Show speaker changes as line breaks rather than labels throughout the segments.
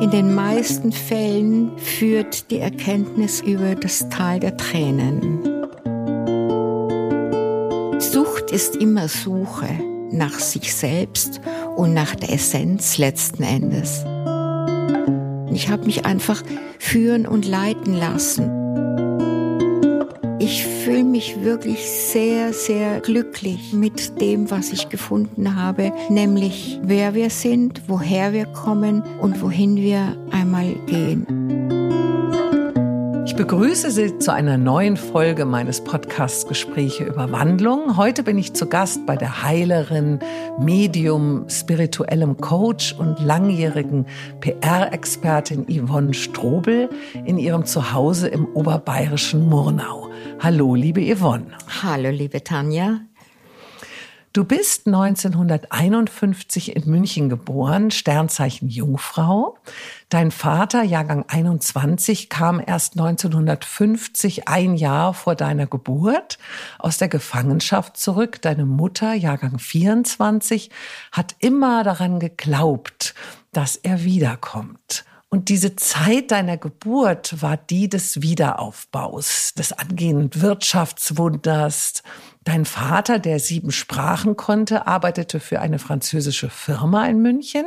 In den meisten Fällen führt die Erkenntnis über das Tal der Tränen. Sucht ist immer Suche nach sich selbst und nach der Essenz letzten Endes. Ich habe mich einfach führen und leiten lassen. Ich fühle mich wirklich sehr, sehr glücklich mit dem, was ich gefunden habe, nämlich wer wir sind, woher wir kommen und wohin wir einmal gehen.
Ich begrüße Sie zu einer neuen Folge meines Podcasts Gespräche über Wandlung. Heute bin ich zu Gast bei der Heilerin, Medium, spirituellem Coach und langjährigen PR-Expertin Yvonne Strobel in ihrem Zuhause im oberbayerischen Murnau. Hallo, liebe Yvonne.
Hallo, liebe Tanja.
Du bist 1951 in München geboren, Sternzeichen Jungfrau. Dein Vater, Jahrgang 21, kam erst 1950, ein Jahr vor deiner Geburt, aus der Gefangenschaft zurück. Deine Mutter, Jahrgang 24, hat immer daran geglaubt, dass er wiederkommt. Und diese Zeit deiner Geburt war die des Wiederaufbaus, des angehenden Wirtschaftswunders. Dein Vater, der sieben Sprachen konnte, arbeitete für eine französische Firma in München,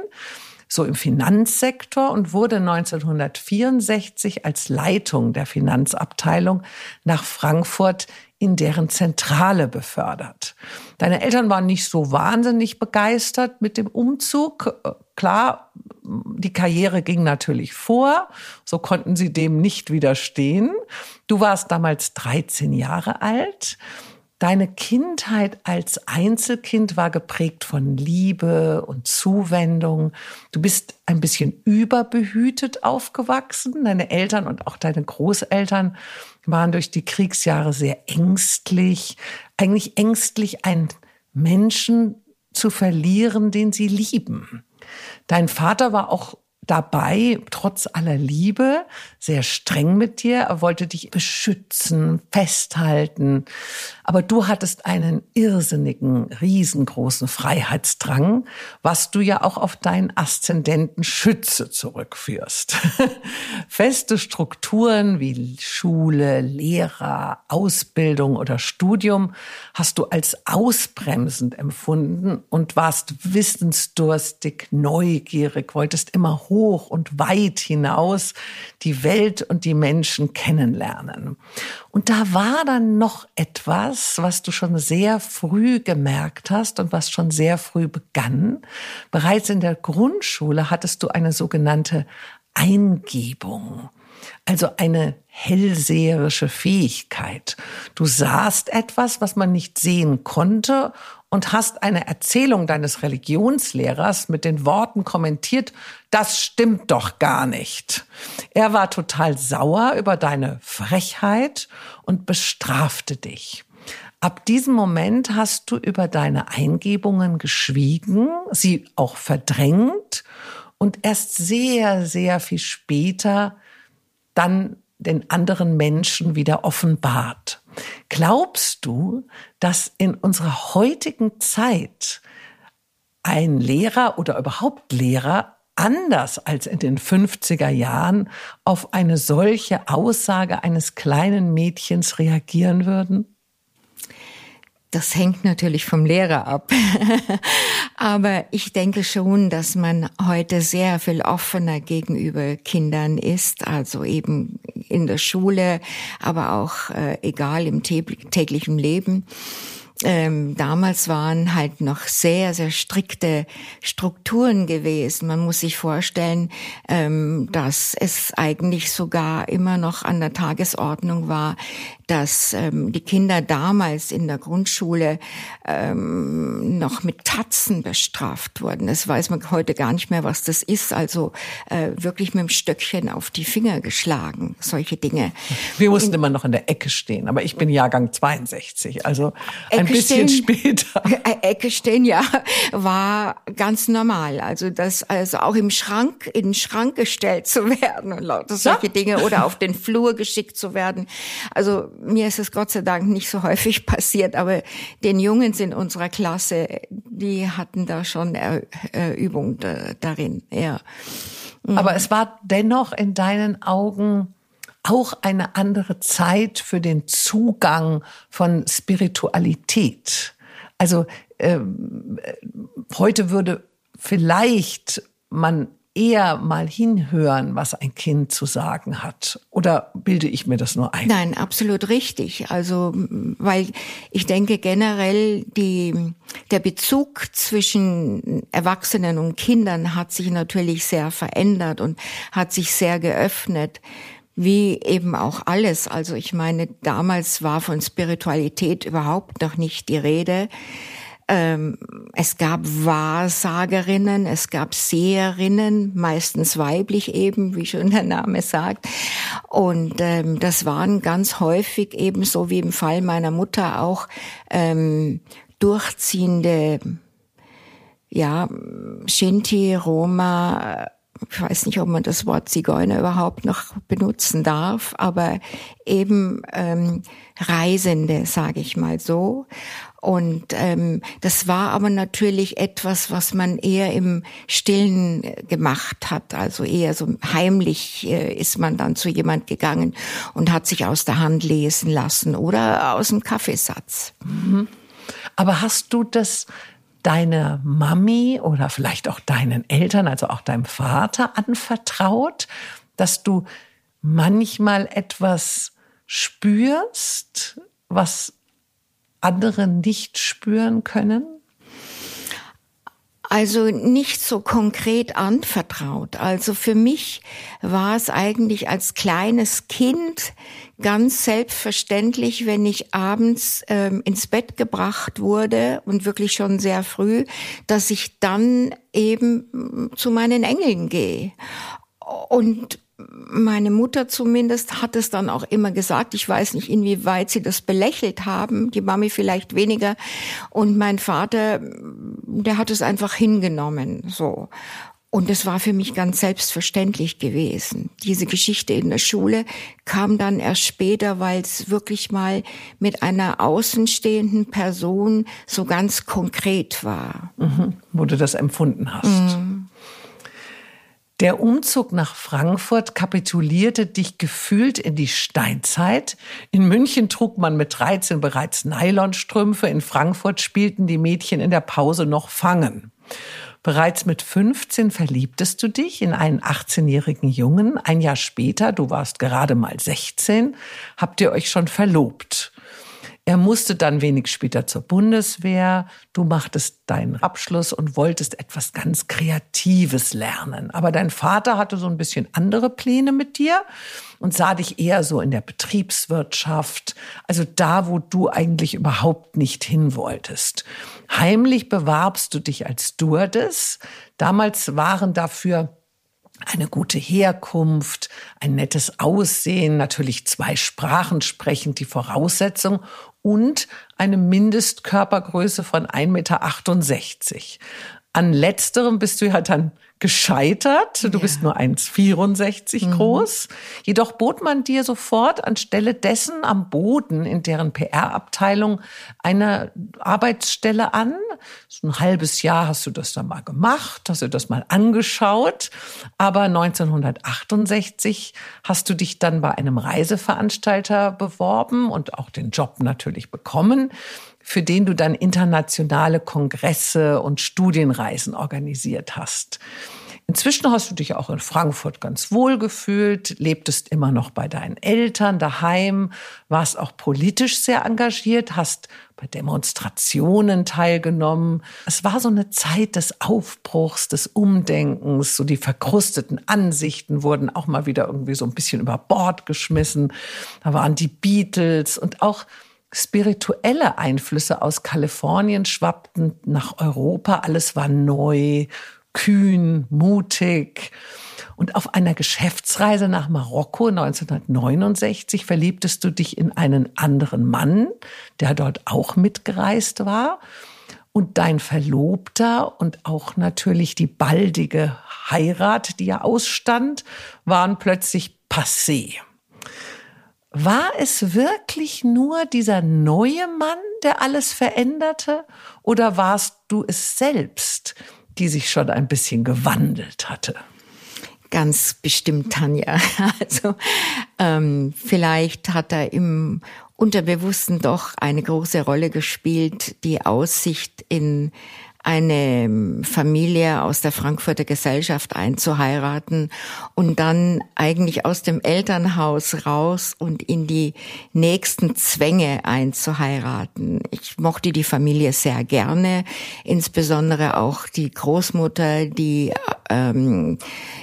so im Finanzsektor und wurde 1964 als Leitung der Finanzabteilung nach Frankfurt in deren Zentrale befördert. Deine Eltern waren nicht so wahnsinnig begeistert mit dem Umzug. Klar, die Karriere ging natürlich vor, so konnten sie dem nicht widerstehen. Du warst damals 13 Jahre alt. Deine Kindheit als Einzelkind war geprägt von Liebe und Zuwendung. Du bist ein bisschen überbehütet aufgewachsen. Deine Eltern und auch deine Großeltern waren durch die Kriegsjahre sehr ängstlich. Eigentlich ängstlich, einen Menschen zu verlieren, den sie lieben. Dein Vater war auch dabei, trotz aller Liebe, sehr streng mit dir. Er wollte dich beschützen, festhalten. Aber du hattest einen irrsinnigen, riesengroßen Freiheitsdrang, was du ja auch auf deinen Aszendenten Schütze zurückführst. Feste Strukturen wie Schule, Lehrer, Ausbildung oder Studium hast du als ausbremsend empfunden und warst wissensdurstig, neugierig, wolltest immer hoch und weit hinaus die Welt und die Menschen kennenlernen. Und da war dann noch etwas, was du schon sehr früh gemerkt hast und was schon sehr früh begann. Bereits in der Grundschule hattest du eine sogenannte Eingebung. Also eine hellseherische Fähigkeit. Du sahst etwas, was man nicht sehen konnte und hast eine Erzählung deines Religionslehrers mit den Worten kommentiert, das stimmt doch gar nicht. Er war total sauer über deine Frechheit und bestrafte dich. Ab diesem Moment hast du über deine Eingebungen geschwiegen, sie auch verdrängt und erst sehr, sehr viel später dann den anderen Menschen wieder offenbart. Glaubst du, dass in unserer heutigen Zeit ein Lehrer oder überhaupt Lehrer anders als in den 50er Jahren auf eine solche Aussage eines kleinen Mädchens reagieren würden?
Das hängt natürlich vom Lehrer ab. Aber ich denke schon, dass man heute sehr viel offener gegenüber Kindern ist, also eben in der Schule, aber auch äh, egal im täglichen Leben ähm, damals waren halt noch sehr, sehr strikte Strukturen gewesen. Man muss sich vorstellen, ähm, dass es eigentlich sogar immer noch an der Tagesordnung war, dass ähm, die Kinder damals in der Grundschule ähm, noch mit Tatzen bestraft wurden. Das weiß man heute gar nicht mehr, was das ist. Also äh, wirklich mit dem Stöckchen auf die Finger geschlagen, solche Dinge.
Wir mussten in, immer noch in der Ecke stehen, aber ich bin Jahrgang 62, also Ecke bisschen später.
Äh, Ecke stehen, ja, war ganz normal. Also das, also auch im Schrank, in den Schrank gestellt zu werden und lauter solche ja. Dinge oder auf den Flur geschickt zu werden. Also mir ist es Gott sei Dank nicht so häufig passiert, aber den Jungs in unserer Klasse, die hatten da schon Übung darin, ja.
Mhm. Aber es war dennoch in deinen Augen auch eine andere Zeit für den Zugang von Spiritualität. Also äh, heute würde vielleicht man eher mal hinhören, was ein Kind zu sagen hat. Oder bilde ich mir das nur ein?
Nein, absolut richtig. Also, weil ich denke generell, die, der Bezug zwischen Erwachsenen und Kindern hat sich natürlich sehr verändert und hat sich sehr geöffnet wie eben auch alles. Also ich meine, damals war von Spiritualität überhaupt noch nicht die Rede. Ähm, es gab Wahrsagerinnen, es gab Seherinnen, meistens weiblich eben, wie schon der Name sagt. Und ähm, das waren ganz häufig eben so wie im Fall meiner Mutter auch ähm, durchziehende, ja, Shinti, Roma, ich weiß nicht, ob man das Wort Zigeuner überhaupt noch benutzen darf, aber eben ähm, Reisende, sage ich mal so. Und ähm, das war aber natürlich etwas, was man eher im Stillen gemacht hat. Also eher so heimlich äh, ist man dann zu jemand gegangen und hat sich aus der Hand lesen lassen oder aus dem Kaffeesatz. Mhm.
Aber hast du das deine Mami oder vielleicht auch deinen Eltern, also auch deinem Vater anvertraut, dass du manchmal etwas spürst, was andere nicht spüren können?
Also nicht so konkret anvertraut. Also für mich war es eigentlich als kleines Kind ganz selbstverständlich, wenn ich abends ähm, ins Bett gebracht wurde und wirklich schon sehr früh, dass ich dann eben zu meinen Engeln gehe. Und meine Mutter zumindest hat es dann auch immer gesagt. Ich weiß nicht, inwieweit sie das belächelt haben, die Mami vielleicht weniger. Und mein Vater, der hat es einfach hingenommen, so. Und es war für mich ganz selbstverständlich gewesen. Diese Geschichte in der Schule kam dann erst später, weil es wirklich mal mit einer außenstehenden Person so ganz konkret war.
Mhm, wo du das empfunden hast. Mhm. Der Umzug nach Frankfurt kapitulierte dich gefühlt in die Steinzeit. In München trug man mit 13 bereits Nylonstrümpfe, in Frankfurt spielten die Mädchen in der Pause noch Fangen. Bereits mit 15 verliebtest du dich in einen 18-jährigen Jungen. Ein Jahr später, du warst gerade mal 16, habt ihr euch schon verlobt. Er musste dann wenig später zur Bundeswehr. Du machtest deinen Abschluss und wolltest etwas ganz Kreatives lernen. Aber dein Vater hatte so ein bisschen andere Pläne mit dir und sah dich eher so in der Betriebswirtschaft, also da, wo du eigentlich überhaupt nicht hin wolltest. Heimlich bewarbst du dich als Stewardess. Damals waren dafür eine gute Herkunft, ein nettes Aussehen, natürlich zwei Sprachen sprechend die Voraussetzung und eine Mindestkörpergröße von 1,68 Meter. An letzterem bist du ja dann gescheitert. Du ja. bist nur 1,64 mhm. groß. Jedoch bot man dir sofort anstelle dessen am Boden in deren PR-Abteilung eine Arbeitsstelle an. So ein halbes Jahr hast du das dann mal gemacht, hast du das mal angeschaut. Aber 1968 hast du dich dann bei einem Reiseveranstalter beworben und auch den Job natürlich bekommen für den du dann internationale Kongresse und Studienreisen organisiert hast. Inzwischen hast du dich auch in Frankfurt ganz wohl gefühlt, lebtest immer noch bei deinen Eltern daheim, warst auch politisch sehr engagiert, hast bei Demonstrationen teilgenommen. Es war so eine Zeit des Aufbruchs, des Umdenkens, so die verkrusteten Ansichten wurden auch mal wieder irgendwie so ein bisschen über Bord geschmissen. Da waren die Beatles und auch spirituelle Einflüsse aus Kalifornien schwappten nach Europa. Alles war neu, kühn, mutig. Und auf einer Geschäftsreise nach Marokko 1969 verliebtest du dich in einen anderen Mann, der dort auch mitgereist war. Und dein Verlobter und auch natürlich die baldige Heirat, die ja ausstand, waren plötzlich passé. War es wirklich nur dieser neue Mann, der alles veränderte, oder warst du es selbst, die sich schon ein bisschen gewandelt hatte?
Ganz bestimmt Tanja. Also ähm, vielleicht hat er im Unterbewussten doch eine große Rolle gespielt, die Aussicht in eine Familie aus der Frankfurter Gesellschaft einzuheiraten und dann eigentlich aus dem Elternhaus raus und in die nächsten Zwänge einzuheiraten. Ich mochte die Familie sehr gerne, insbesondere auch die Großmutter, die ähm,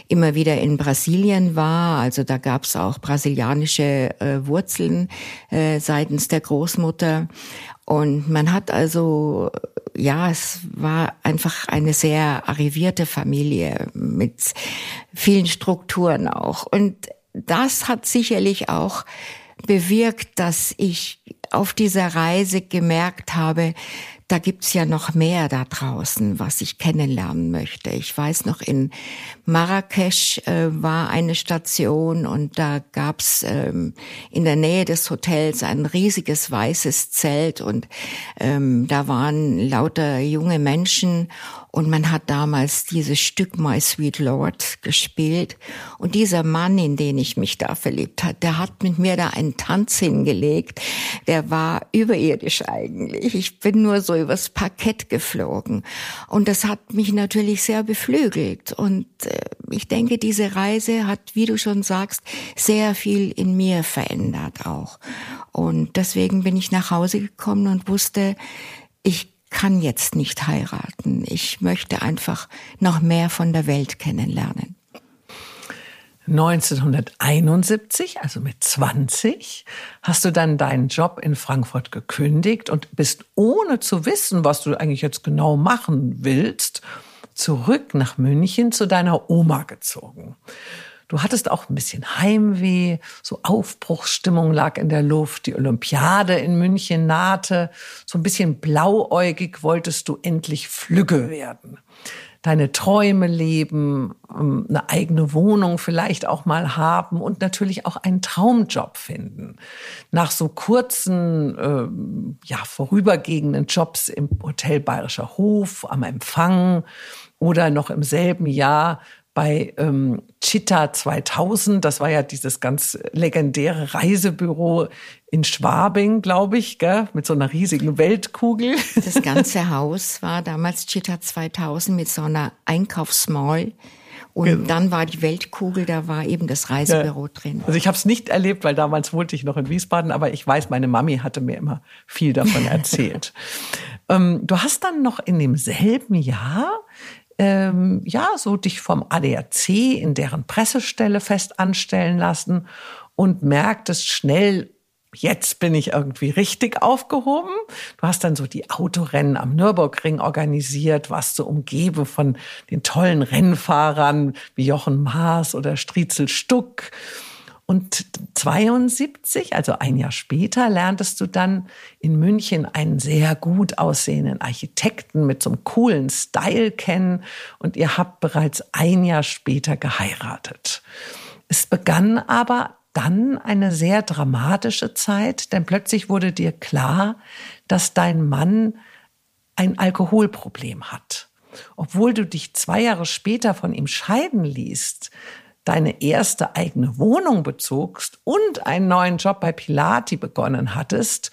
immer wieder in Brasilien war. Also da gab es auch brasilianische äh, Wurzeln äh, seitens der Großmutter. Und man hat also, ja, es war einfach eine sehr arrivierte Familie mit vielen Strukturen auch. Und das hat sicherlich auch bewirkt, dass ich auf dieser Reise gemerkt habe, da gibt's ja noch mehr da draußen, was ich kennenlernen möchte. Ich weiß noch, in Marrakesch äh, war eine Station und da gab's ähm, in der Nähe des Hotels ein riesiges weißes Zelt und ähm, da waren lauter junge Menschen und man hat damals dieses Stück My Sweet Lord gespielt. Und dieser Mann, in den ich mich da verliebt hat, der hat mit mir da einen Tanz hingelegt. Der war überirdisch eigentlich. Ich bin nur so übers Parkett geflogen. Und das hat mich natürlich sehr beflügelt. Und äh, ich denke, diese Reise hat, wie du schon sagst, sehr viel in mir verändert auch. Und deswegen bin ich nach Hause gekommen und wusste, ich kann jetzt nicht heiraten. Ich möchte einfach noch mehr von der Welt kennenlernen.
1971, also mit 20, hast du dann deinen Job in Frankfurt gekündigt und bist ohne zu wissen, was du eigentlich jetzt genau machen willst, zurück nach München zu deiner Oma gezogen. Du hattest auch ein bisschen Heimweh, so Aufbruchsstimmung lag in der Luft, die Olympiade in München nahte, so ein bisschen blauäugig wolltest du endlich Flügge werden. Deine Träume leben, ähm, eine eigene Wohnung vielleicht auch mal haben und natürlich auch einen Traumjob finden. Nach so kurzen, äh, ja, vorübergehenden Jobs im Hotel Bayerischer Hof, am Empfang oder noch im selben Jahr bei ähm, Chitta 2000, das war ja dieses ganz legendäre Reisebüro in Schwabing, glaube ich, gell? mit so einer riesigen Weltkugel.
Das ganze Haus war damals Chitta 2000 mit so einer Einkaufsmall. Und genau. dann war die Weltkugel, da war eben das Reisebüro ja. drin.
Also ich habe es nicht erlebt, weil damals wohnte ich noch in Wiesbaden, aber ich weiß, meine Mami hatte mir immer viel davon erzählt. ähm, du hast dann noch in demselben Jahr ähm, ja, so dich vom ADAC in deren Pressestelle fest anstellen lassen und merktest schnell, jetzt bin ich irgendwie richtig aufgehoben. Du hast dann so die Autorennen am Nürburgring organisiert, warst so umgeben von den tollen Rennfahrern wie Jochen Maas oder Striezel Stuck. Und 72, also ein Jahr später, lerntest du dann in München einen sehr gut aussehenden Architekten mit so einem coolen Style kennen und ihr habt bereits ein Jahr später geheiratet. Es begann aber dann eine sehr dramatische Zeit, denn plötzlich wurde dir klar, dass dein Mann ein Alkoholproblem hat. Obwohl du dich zwei Jahre später von ihm scheiden ließt, deine erste eigene Wohnung bezogst und einen neuen Job bei Pilati begonnen hattest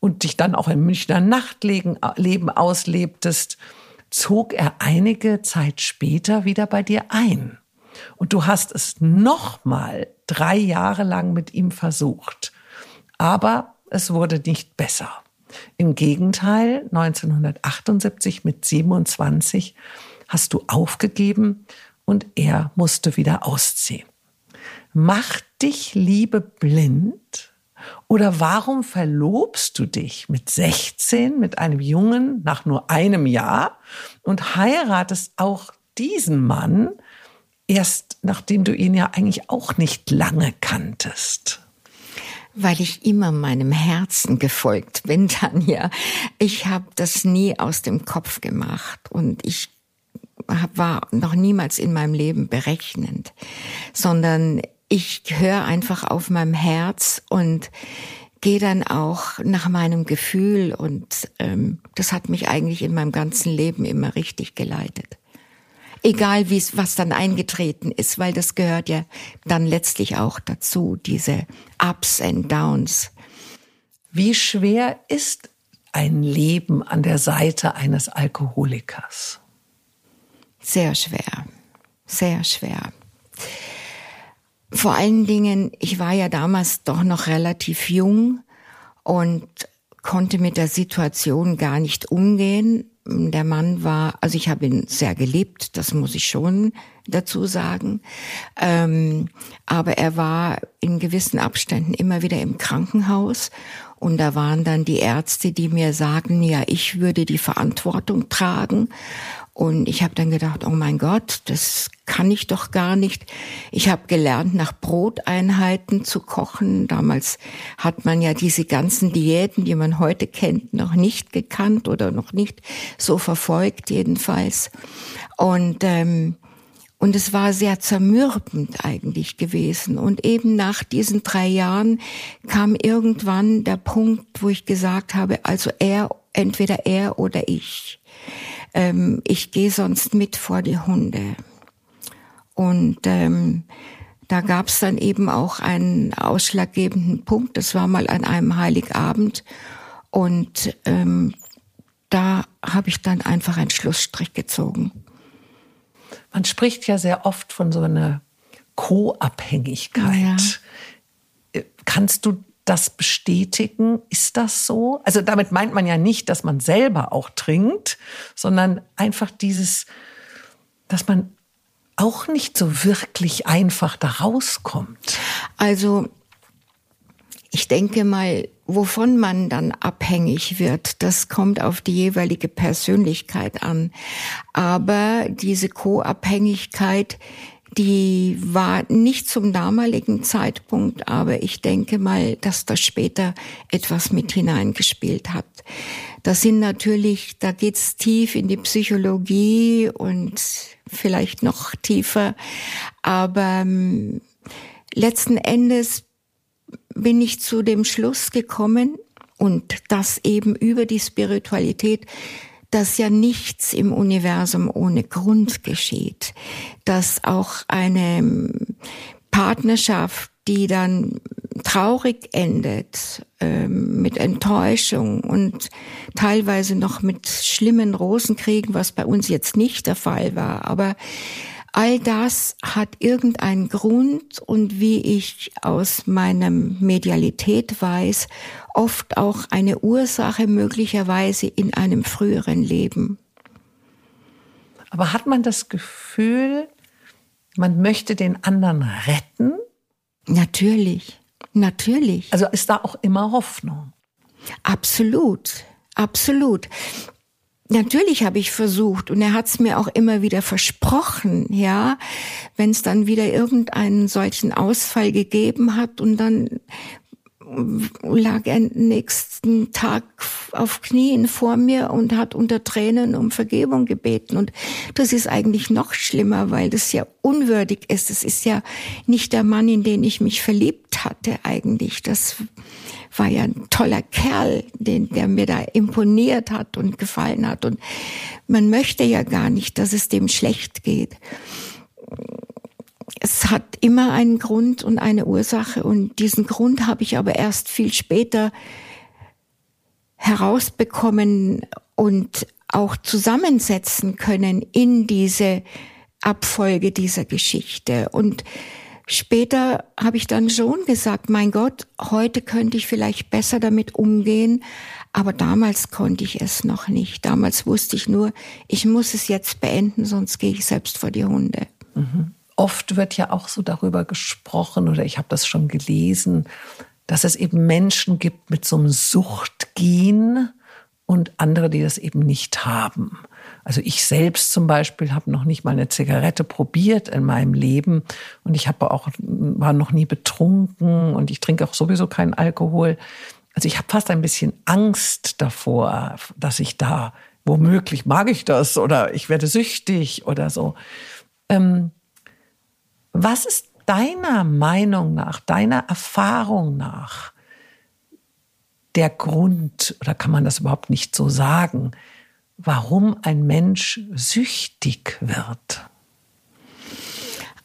und dich dann auch im Münchner Nachtleben auslebtest, zog er einige Zeit später wieder bei dir ein. Und du hast es nochmal drei Jahre lang mit ihm versucht. Aber es wurde nicht besser. Im Gegenteil, 1978 mit 27 hast du aufgegeben und er musste wieder ausziehen. Macht dich Liebe blind? Oder warum verlobst du dich mit 16 mit einem Jungen nach nur einem Jahr und heiratest auch diesen Mann erst nachdem du ihn ja eigentlich auch nicht lange kanntest?
Weil ich immer meinem Herzen gefolgt bin, Tanja. Ich habe das nie aus dem Kopf gemacht und ich war noch niemals in meinem Leben berechnend, sondern ich höre einfach auf meinem Herz und gehe dann auch nach meinem Gefühl und ähm, das hat mich eigentlich in meinem ganzen Leben immer richtig geleitet. egal wie es, was dann eingetreten ist, weil das gehört ja dann letztlich auch dazu, diese Ups and Downs.
Wie schwer ist ein Leben an der Seite eines Alkoholikers?
Sehr schwer, sehr schwer. Vor allen Dingen, ich war ja damals doch noch relativ jung und konnte mit der Situation gar nicht umgehen. Der Mann war, also ich habe ihn sehr geliebt, das muss ich schon dazu sagen. Ähm, aber er war in gewissen Abständen immer wieder im Krankenhaus und da waren dann die Ärzte, die mir sagten, ja, ich würde die Verantwortung tragen. Und ich habe dann gedacht, oh mein Gott, das kann ich doch gar nicht. Ich habe gelernt, nach Broteinheiten zu kochen. Damals hat man ja diese ganzen Diäten, die man heute kennt, noch nicht gekannt oder noch nicht so verfolgt jedenfalls. Und ähm, und es war sehr zermürbend eigentlich gewesen. Und eben nach diesen drei Jahren kam irgendwann der Punkt, wo ich gesagt habe, also er, entweder er oder ich. Ähm, ich gehe sonst mit vor die Hunde. Und ähm, da gab es dann eben auch einen ausschlaggebenden Punkt. Das war mal an einem Heiligabend. Und ähm, da habe ich dann einfach einen Schlussstrich gezogen.
Man spricht ja sehr oft von so einer Co-Abhängigkeit. Ja. Kannst du das bestätigen? Ist das so? Also damit meint man ja nicht, dass man selber auch trinkt, sondern einfach dieses, dass man auch nicht so wirklich einfach da rauskommt.
Also ich denke mal, wovon man dann abhängig wird, das kommt auf die jeweilige Persönlichkeit an. Aber diese Co-Abhängigkeit, die war nicht zum damaligen Zeitpunkt, aber ich denke mal, dass das später etwas mit hineingespielt hat. Das sind natürlich, da geht's tief in die Psychologie und vielleicht noch tiefer, aber ähm, letzten Endes bin ich zu dem Schluss gekommen und das eben über die Spiritualität, dass ja nichts im Universum ohne Grund geschieht, dass auch eine Partnerschaft, die dann traurig endet, äh, mit Enttäuschung und teilweise noch mit schlimmen Rosenkriegen, was bei uns jetzt nicht der Fall war, aber All das hat irgendeinen Grund und wie ich aus meiner Medialität weiß, oft auch eine Ursache möglicherweise in einem früheren Leben.
Aber hat man das Gefühl, man möchte den anderen retten?
Natürlich, natürlich.
Also ist da auch immer Hoffnung?
Absolut, absolut. Natürlich habe ich versucht und er hat es mir auch immer wieder versprochen, ja, wenn es dann wieder irgendeinen solchen Ausfall gegeben hat und dann lag er nächsten Tag auf Knien vor mir und hat unter Tränen um Vergebung gebeten. Und das ist eigentlich noch schlimmer, weil das ja unwürdig ist. Es ist ja nicht der Mann, in den ich mich verliebt hatte eigentlich. Das war ja ein toller Kerl, den, der mir da imponiert hat und gefallen hat. Und man möchte ja gar nicht, dass es dem schlecht geht. Es hat immer einen Grund und eine Ursache und diesen Grund habe ich aber erst viel später herausbekommen und auch zusammensetzen können in diese Abfolge dieser Geschichte. Und Später habe ich dann schon gesagt, mein Gott, heute könnte ich vielleicht besser damit umgehen, aber damals konnte ich es noch nicht. Damals wusste ich nur, ich muss es jetzt beenden, sonst gehe ich selbst vor die Hunde.
Mhm. Oft wird ja auch so darüber gesprochen, oder ich habe das schon gelesen, dass es eben Menschen gibt mit so einem Suchtgen und andere, die das eben nicht haben. Also ich selbst zum Beispiel habe noch nicht mal eine Zigarette probiert in meinem Leben und ich habe auch war noch nie betrunken und ich trinke auch sowieso keinen Alkohol. Also ich habe fast ein bisschen Angst davor, dass ich da womöglich mag ich das oder ich werde süchtig oder so. Ähm, was ist deiner Meinung nach, deiner Erfahrung nach der Grund, oder kann man das überhaupt nicht so sagen, warum ein Mensch süchtig wird?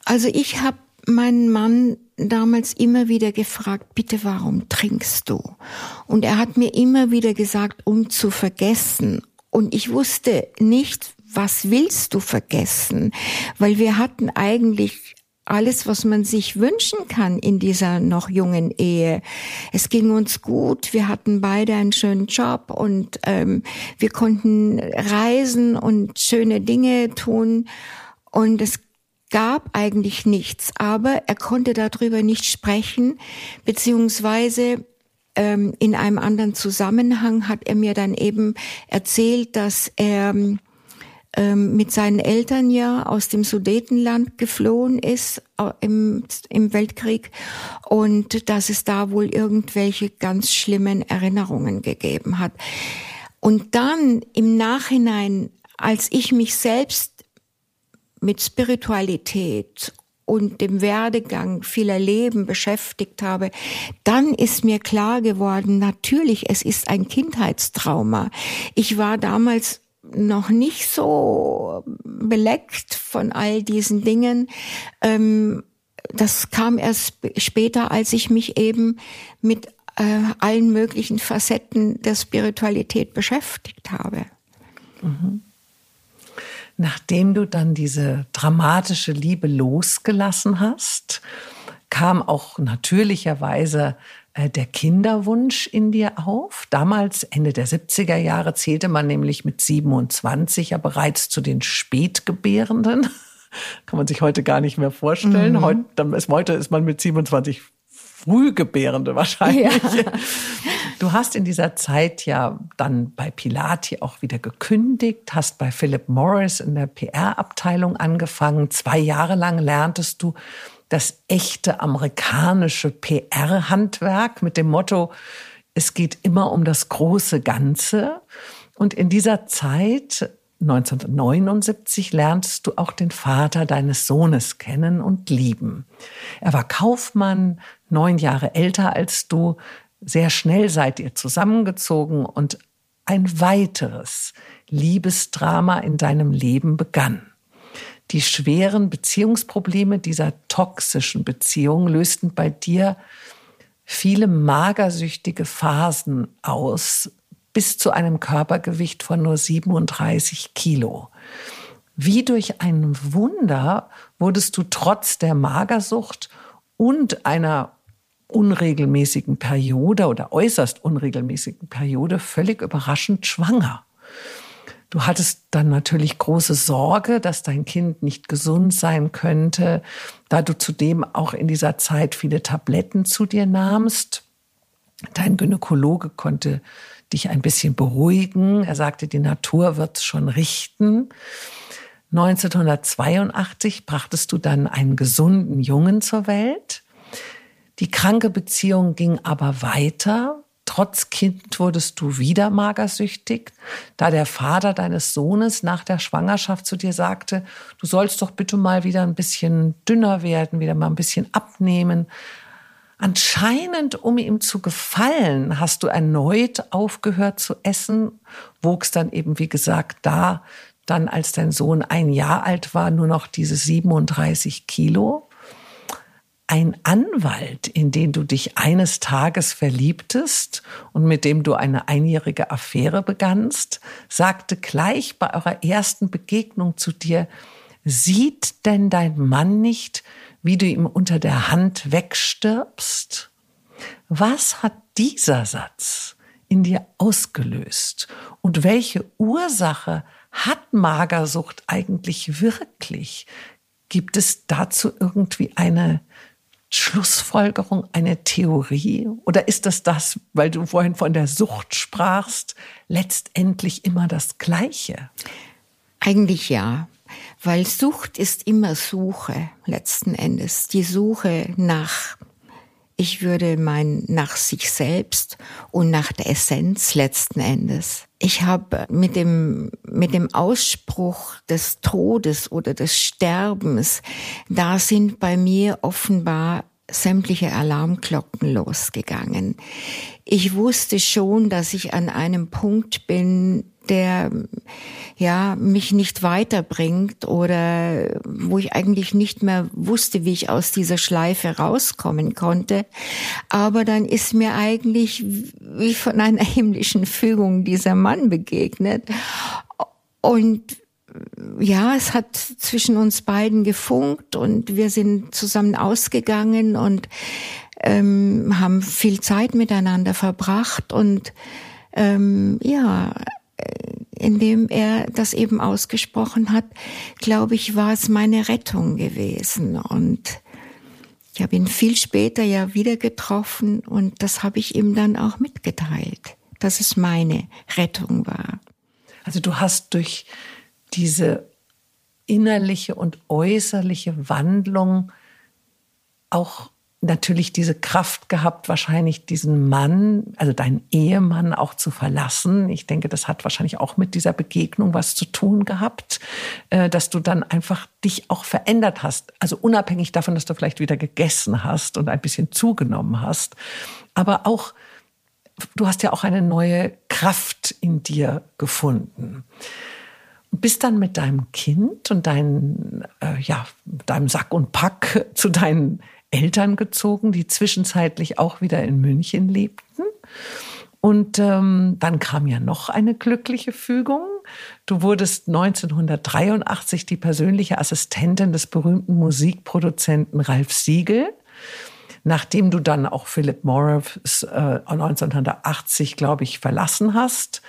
Also ich habe meinen Mann damals immer wieder gefragt, bitte warum trinkst du? Und er hat mir immer wieder gesagt, um zu vergessen. Und ich wusste nicht, was willst du vergessen? Weil wir hatten eigentlich alles, was man sich wünschen kann in dieser noch jungen Ehe. Es ging uns gut, wir hatten beide einen schönen Job und ähm, wir konnten reisen und schöne Dinge tun. Und es gab eigentlich nichts, aber er konnte darüber nicht sprechen, beziehungsweise ähm, in einem anderen Zusammenhang hat er mir dann eben erzählt, dass er ähm, mit seinen Eltern ja aus dem Sudetenland geflohen ist im, im Weltkrieg und dass es da wohl irgendwelche ganz schlimmen Erinnerungen gegeben hat. Und dann im Nachhinein, als ich mich selbst mit Spiritualität und dem Werdegang vieler Leben beschäftigt habe, dann ist mir klar geworden, natürlich, es ist ein Kindheitstrauma. Ich war damals noch nicht so beleckt von all diesen Dingen. Ähm, das kam erst später, als ich mich eben mit äh, allen möglichen Facetten der Spiritualität beschäftigt habe. Mhm.
Nachdem du dann diese dramatische Liebe losgelassen hast, kam auch natürlicherweise der Kinderwunsch in dir auf. Damals, Ende der 70er Jahre, zählte man nämlich mit 27 ja bereits zu den Spätgebärenden. Kann man sich heute gar nicht mehr vorstellen. Mhm. Heute, ist, heute ist man mit 27 Frühgebärende wahrscheinlich. Ja. Du hast in dieser Zeit ja dann bei Pilati auch wieder gekündigt, hast bei Philip Morris in der PR-Abteilung angefangen. Zwei Jahre lang lerntest du das echte amerikanische PR-Handwerk mit dem Motto, es geht immer um das große Ganze. Und in dieser Zeit, 1979, lernst du auch den Vater deines Sohnes kennen und lieben. Er war Kaufmann, neun Jahre älter als du. Sehr schnell seid ihr zusammengezogen und ein weiteres Liebesdrama in deinem Leben begann. Die schweren Beziehungsprobleme dieser toxischen Beziehung lösten bei dir viele magersüchtige Phasen aus, bis zu einem Körpergewicht von nur 37 Kilo. Wie durch ein Wunder wurdest du trotz der Magersucht und einer unregelmäßigen Periode oder äußerst unregelmäßigen Periode völlig überraschend schwanger. Du hattest dann natürlich große Sorge, dass dein Kind nicht gesund sein könnte, da du zudem auch in dieser Zeit viele Tabletten zu dir nahmst. Dein Gynäkologe konnte dich ein bisschen beruhigen. Er sagte, die Natur wird schon richten. 1982 brachtest du dann einen gesunden Jungen zur Welt. Die kranke Beziehung ging aber weiter trotz Kind wurdest du wieder magersüchtig, da der Vater deines Sohnes nach der Schwangerschaft zu dir sagte, du sollst doch bitte mal wieder ein bisschen dünner werden, wieder mal ein bisschen abnehmen. Anscheinend, um ihm zu gefallen, hast du erneut aufgehört zu essen, wogst dann eben, wie gesagt, da dann, als dein Sohn ein Jahr alt war, nur noch diese 37 Kilo ein Anwalt, in den du dich eines Tages verliebtest und mit dem du eine einjährige Affäre begannst, sagte gleich bei eurer ersten Begegnung zu dir, sieht denn dein Mann nicht, wie du ihm unter der Hand wegstirbst? Was hat dieser Satz in dir ausgelöst? Und welche Ursache hat Magersucht eigentlich wirklich? Gibt es dazu irgendwie eine Schlussfolgerung eine Theorie? Oder ist das das, weil du vorhin von der Sucht sprachst, letztendlich immer das Gleiche?
Eigentlich ja, weil Sucht ist immer Suche letzten Endes. Die Suche nach, ich würde meinen, nach sich selbst und nach der Essenz letzten Endes. Ich habe mit dem, mit dem Ausspruch des Todes oder des Sterbens, da sind bei mir offenbar sämtliche Alarmglocken losgegangen. Ich wusste schon, dass ich an einem Punkt bin, der ja mich nicht weiterbringt oder wo ich eigentlich nicht mehr wusste, wie ich aus dieser Schleife rauskommen konnte. Aber dann ist mir eigentlich wie von einer himmlischen Fügung dieser Mann begegnet. Und ja, es hat zwischen uns beiden gefunkt und wir sind zusammen ausgegangen und ähm, haben viel Zeit miteinander verbracht und ähm, ja, indem er das eben ausgesprochen hat, glaube ich, war es meine Rettung gewesen und ich habe ihn viel später ja wieder getroffen und das habe ich ihm dann auch mitgeteilt, dass es meine Rettung war.
Also du hast durch diese innerliche und äußerliche Wandlung auch natürlich diese Kraft gehabt, wahrscheinlich diesen Mann, also deinen Ehemann auch zu verlassen. Ich denke, das hat wahrscheinlich auch mit dieser Begegnung was zu tun gehabt, äh, dass du dann einfach dich auch verändert hast. Also unabhängig davon, dass du vielleicht wieder gegessen hast und ein bisschen zugenommen hast, aber auch du hast ja auch eine neue Kraft in dir gefunden bist dann mit deinem Kind und dein, äh, ja, deinem Sack und Pack zu deinen Eltern gezogen, die zwischenzeitlich auch wieder in München lebten. Und ähm, dann kam ja noch eine glückliche Fügung. Du wurdest 1983 die persönliche Assistentin des berühmten Musikproduzenten Ralf Siegel. Nachdem du dann auch Philip Morris äh, 1980, glaube ich, verlassen hast.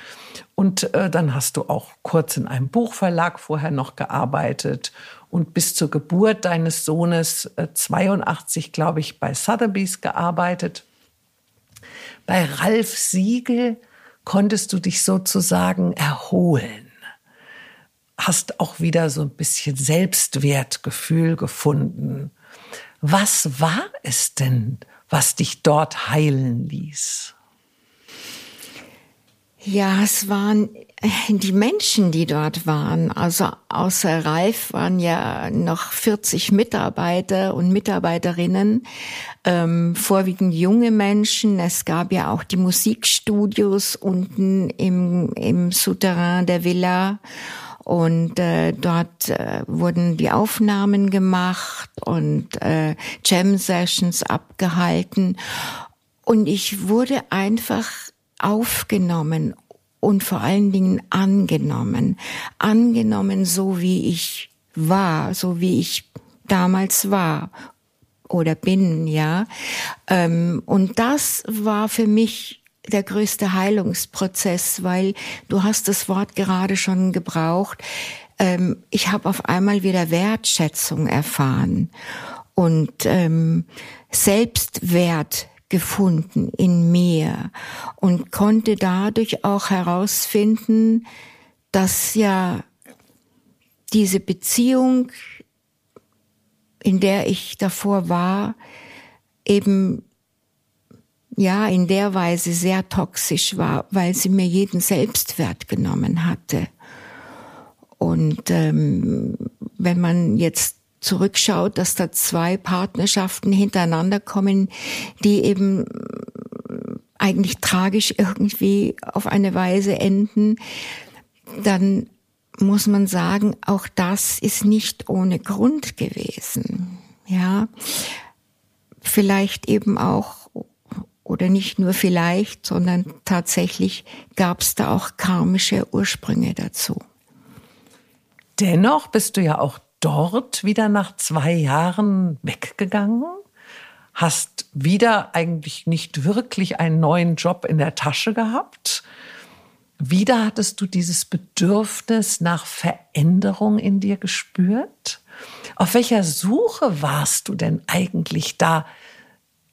Und äh, dann hast du auch kurz in einem Buchverlag vorher noch gearbeitet und bis zur Geburt deines Sohnes äh, 82, glaube ich, bei Sotheby's gearbeitet. Bei Ralf Siegel konntest du dich sozusagen erholen. Hast auch wieder so ein bisschen Selbstwertgefühl gefunden. Was war es denn, was dich dort heilen ließ?
Ja, es waren die Menschen, die dort waren. Also außer Ralf waren ja noch 40 Mitarbeiter und Mitarbeiterinnen, ähm, vorwiegend junge Menschen. Es gab ja auch die Musikstudios unten im, im Souterrain der Villa. Und äh, dort äh, wurden die Aufnahmen gemacht und äh, Jam-Sessions abgehalten. Und ich wurde einfach aufgenommen und vor allen Dingen angenommen. Angenommen, so wie ich war, so wie ich damals war oder bin, ja. Ähm, und das war für mich der größte Heilungsprozess, weil du hast das Wort gerade schon gebraucht. Ähm, ich habe auf einmal wieder Wertschätzung erfahren und ähm, Selbstwert gefunden in mir und konnte dadurch auch herausfinden, dass ja diese Beziehung, in der ich davor war, eben ja in der Weise sehr toxisch war, weil sie mir jeden Selbstwert genommen hatte. Und ähm, wenn man jetzt zurückschaut, dass da zwei Partnerschaften hintereinander kommen, die eben eigentlich tragisch irgendwie auf eine Weise enden, dann muss man sagen, auch das ist nicht ohne Grund gewesen. Ja, vielleicht eben auch oder nicht nur vielleicht, sondern tatsächlich gab es da auch karmische Ursprünge dazu.
Dennoch bist du ja auch dort wieder nach zwei Jahren weggegangen? Hast wieder eigentlich nicht wirklich einen neuen Job in der Tasche gehabt? Wieder hattest du dieses Bedürfnis nach Veränderung in dir gespürt? Auf welcher Suche warst du denn eigentlich da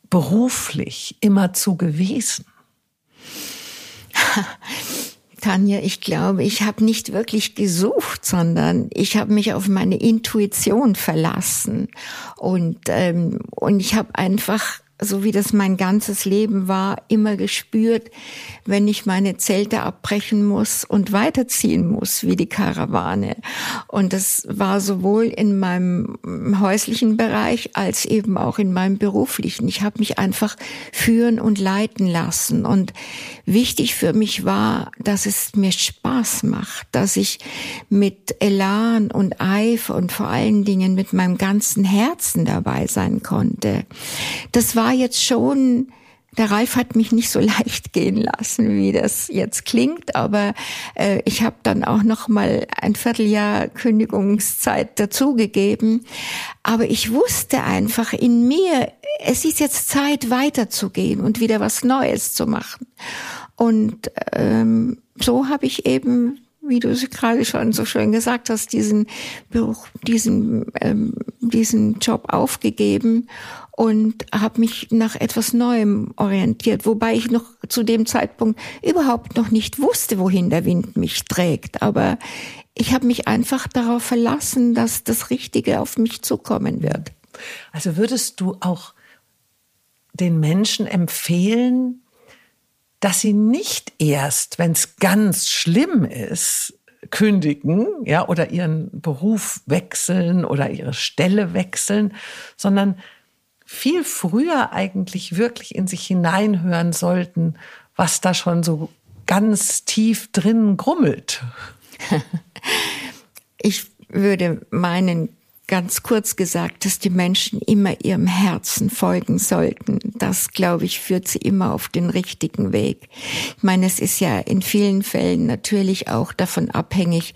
beruflich immerzu gewesen?
Tanja, ich glaube, ich habe nicht wirklich gesucht, sondern ich habe mich auf meine Intuition verlassen und ähm, und ich habe einfach so wie das mein ganzes Leben war, immer gespürt, wenn ich meine Zelte abbrechen muss und weiterziehen muss, wie die Karawane. Und das war sowohl in meinem häuslichen Bereich als eben auch in meinem beruflichen. Ich habe mich einfach führen und leiten lassen. Und wichtig für mich war, dass es mir Spaß macht, dass ich mit Elan und Eifer und vor allen Dingen mit meinem ganzen Herzen dabei sein konnte. Das war jetzt schon der Ralf hat mich nicht so leicht gehen lassen, wie das jetzt klingt, aber äh, ich habe dann auch noch mal ein Vierteljahr Kündigungszeit dazugegeben. Aber ich wusste einfach in mir, es ist jetzt Zeit weiterzugehen und wieder was Neues zu machen. Und ähm, so habe ich eben wie du es gerade schon so schön gesagt hast, diesen Beruf, diesen, ähm, diesen Job aufgegeben und habe mich nach etwas Neuem orientiert, wobei ich noch zu dem Zeitpunkt überhaupt noch nicht wusste, wohin der Wind mich trägt. Aber ich habe mich einfach darauf verlassen, dass das Richtige auf mich zukommen wird.
Also würdest du auch den Menschen empfehlen, dass sie nicht erst, wenn es ganz schlimm ist, kündigen, ja, oder ihren Beruf wechseln oder ihre Stelle wechseln, sondern viel früher eigentlich wirklich in sich hineinhören sollten, was da schon so ganz tief drin grummelt.
Ich würde meinen, ganz kurz gesagt, dass die Menschen immer ihrem Herzen folgen sollten. Das, glaube ich, führt sie immer auf den richtigen Weg. Ich meine, es ist ja in vielen Fällen natürlich auch davon abhängig,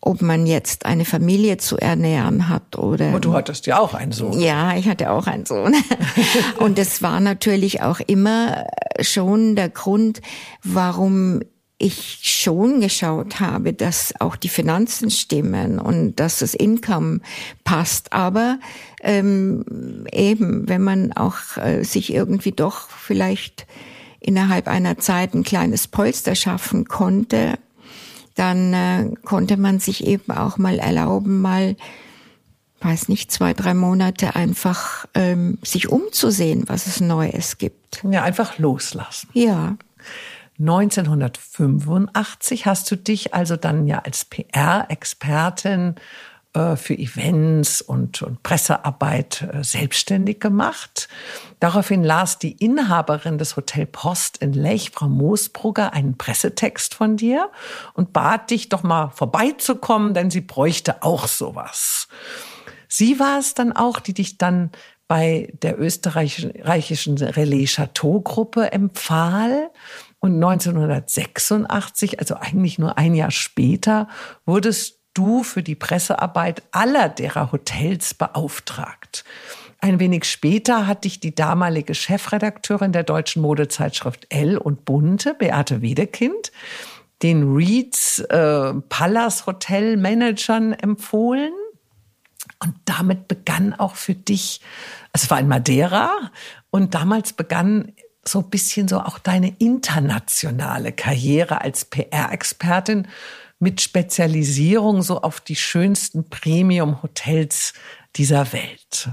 ob man jetzt eine Familie zu ernähren hat oder.
Aber du hattest ja auch einen Sohn.
Ja, ich hatte auch einen Sohn. Und es war natürlich auch immer schon der Grund, warum ich schon geschaut habe, dass auch die Finanzen stimmen und dass das Income passt. Aber ähm, eben, wenn man auch äh, sich irgendwie doch vielleicht innerhalb einer Zeit ein kleines Polster schaffen konnte, dann äh, konnte man sich eben auch mal erlauben, mal, weiß nicht, zwei, drei Monate einfach ähm, sich umzusehen, was es Neues gibt.
Ja, einfach loslassen.
Ja.
1985 hast du dich also dann ja als PR-Expertin äh, für Events und, und Pressearbeit äh, selbstständig gemacht. Daraufhin las die Inhaberin des Hotel Post in Lech, Frau Moosbrugger, einen Pressetext von dir und bat dich doch mal vorbeizukommen, denn sie bräuchte auch sowas. Sie war es dann auch, die dich dann bei der österreichischen Relais Chateau Gruppe empfahl. Und 1986, also eigentlich nur ein Jahr später, wurdest du für die Pressearbeit aller derer Hotels beauftragt. Ein wenig später hat dich die damalige Chefredakteurin der deutschen Modezeitschrift L und Bunte, Beate Wedekind, den Reeds äh, Palace Hotel Managern empfohlen. Und damit begann auch für dich, es war in Madeira, und damals begann so ein bisschen so auch deine internationale Karriere als PR-Expertin mit Spezialisierung so auf die schönsten Premium-Hotels dieser Welt.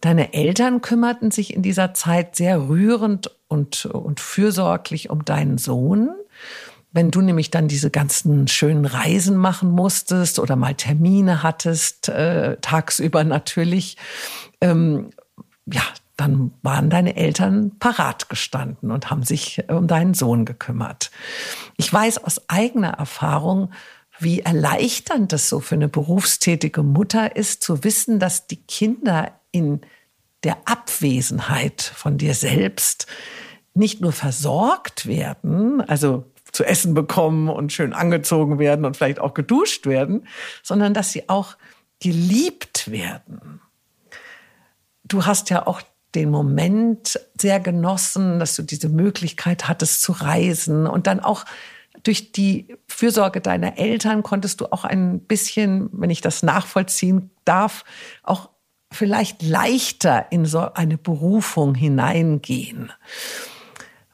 Deine Eltern kümmerten sich in dieser Zeit sehr rührend und, und fürsorglich um deinen Sohn. Wenn du nämlich dann diese ganzen schönen Reisen machen musstest oder mal Termine hattest, äh, tagsüber natürlich, ähm, ja, dann waren deine Eltern parat gestanden und haben sich um deinen Sohn gekümmert. Ich weiß aus eigener Erfahrung, wie erleichternd es so für eine berufstätige Mutter ist, zu wissen, dass die Kinder in der Abwesenheit von dir selbst nicht nur versorgt werden, also zu essen bekommen und schön angezogen werden und vielleicht auch geduscht werden, sondern dass sie auch geliebt werden. Du hast ja auch den Moment sehr genossen, dass du diese Möglichkeit hattest zu reisen und dann auch durch die Fürsorge deiner Eltern konntest du auch ein bisschen, wenn ich das nachvollziehen darf, auch vielleicht leichter in so eine Berufung hineingehen.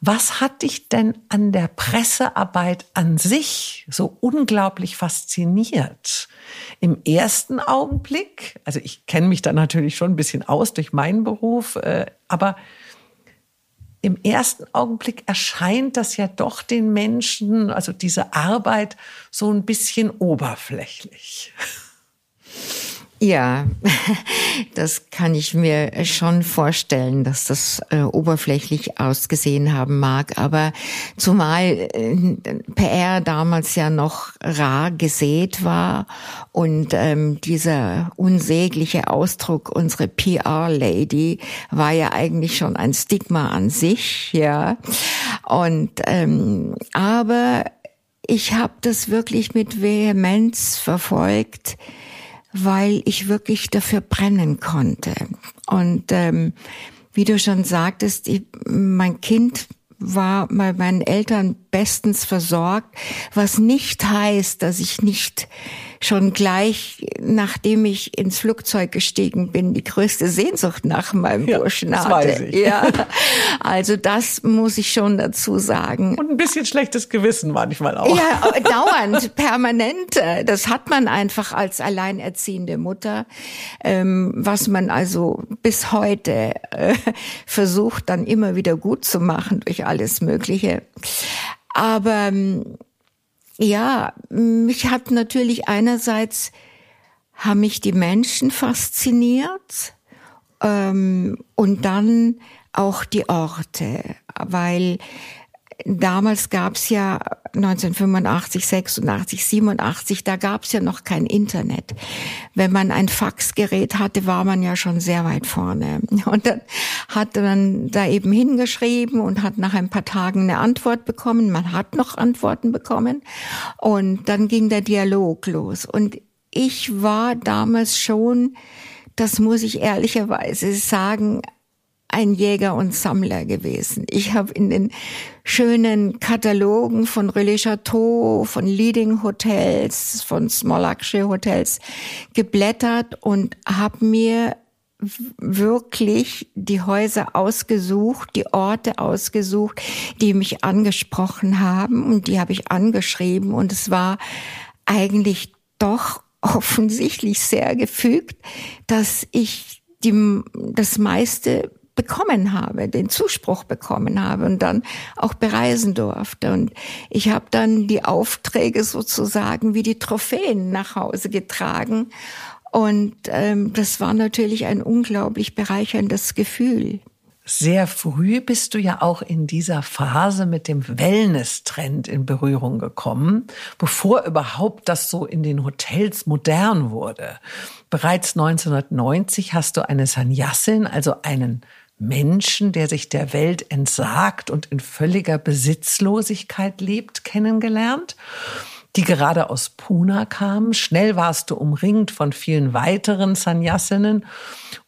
Was hat dich denn an der Pressearbeit an sich so unglaublich fasziniert? Im ersten Augenblick, also ich kenne mich da natürlich schon ein bisschen aus durch meinen Beruf, äh, aber im ersten Augenblick erscheint das ja doch den Menschen, also diese Arbeit, so ein bisschen oberflächlich.
Ja, das kann ich mir schon vorstellen, dass das äh, oberflächlich ausgesehen haben mag. Aber zumal äh, PR damals ja noch rar gesät war und ähm, dieser unsägliche Ausdruck, unsere PR-Lady, war ja eigentlich schon ein Stigma an sich, ja. Und ähm, aber ich habe das wirklich mit Vehemenz verfolgt weil ich wirklich dafür brennen konnte. Und ähm, wie du schon sagtest, ich, mein Kind war bei meinen Eltern bestens versorgt, was nicht heißt, dass ich nicht schon gleich, nachdem ich ins Flugzeug gestiegen bin, die größte Sehnsucht nach meinem ja, Burschen hatte. Weiß ich. Ja, also das muss ich schon dazu sagen.
Und ein bisschen schlechtes Gewissen manchmal auch.
Ja, dauernd, permanent. Das hat man einfach als alleinerziehende Mutter, ähm, was man also bis heute äh, versucht, dann immer wieder gut zu machen durch alles Mögliche. Aber ähm, ja, mich hat natürlich einerseits haben mich die Menschen fasziniert ähm, und dann auch die Orte, weil damals gab's ja 1985, 86, 87, da gab's ja noch kein Internet. Wenn man ein Faxgerät hatte, war man ja schon sehr weit vorne. Und dann hat man da eben hingeschrieben und hat nach ein paar Tagen eine Antwort bekommen. Man hat noch Antworten bekommen. Und dann ging der Dialog los. Und ich war damals schon, das muss ich ehrlicherweise sagen, ein Jäger und Sammler gewesen. Ich habe in den schönen Katalogen von Relais Chateau, von Leading Hotels, von Small Luxury Hotels geblättert und habe mir wirklich die Häuser ausgesucht, die Orte ausgesucht, die mich angesprochen haben und die habe ich angeschrieben und es war eigentlich doch offensichtlich sehr gefügt, dass ich die, das meiste bekommen habe, den Zuspruch bekommen habe und dann auch bereisen durfte. Und ich habe dann die Aufträge sozusagen wie die Trophäen nach Hause getragen. Und ähm, das war natürlich ein unglaublich bereicherndes Gefühl.
Sehr früh bist du ja auch in dieser Phase mit dem Wellness-Trend in Berührung gekommen, bevor überhaupt das so in den Hotels modern wurde. Bereits 1990 hast du eine Sannyasin, also einen Menschen, der sich der Welt entsagt und in völliger Besitzlosigkeit lebt, kennengelernt, die gerade aus Puna kamen. Schnell warst du umringt von vielen weiteren Sannyasinnen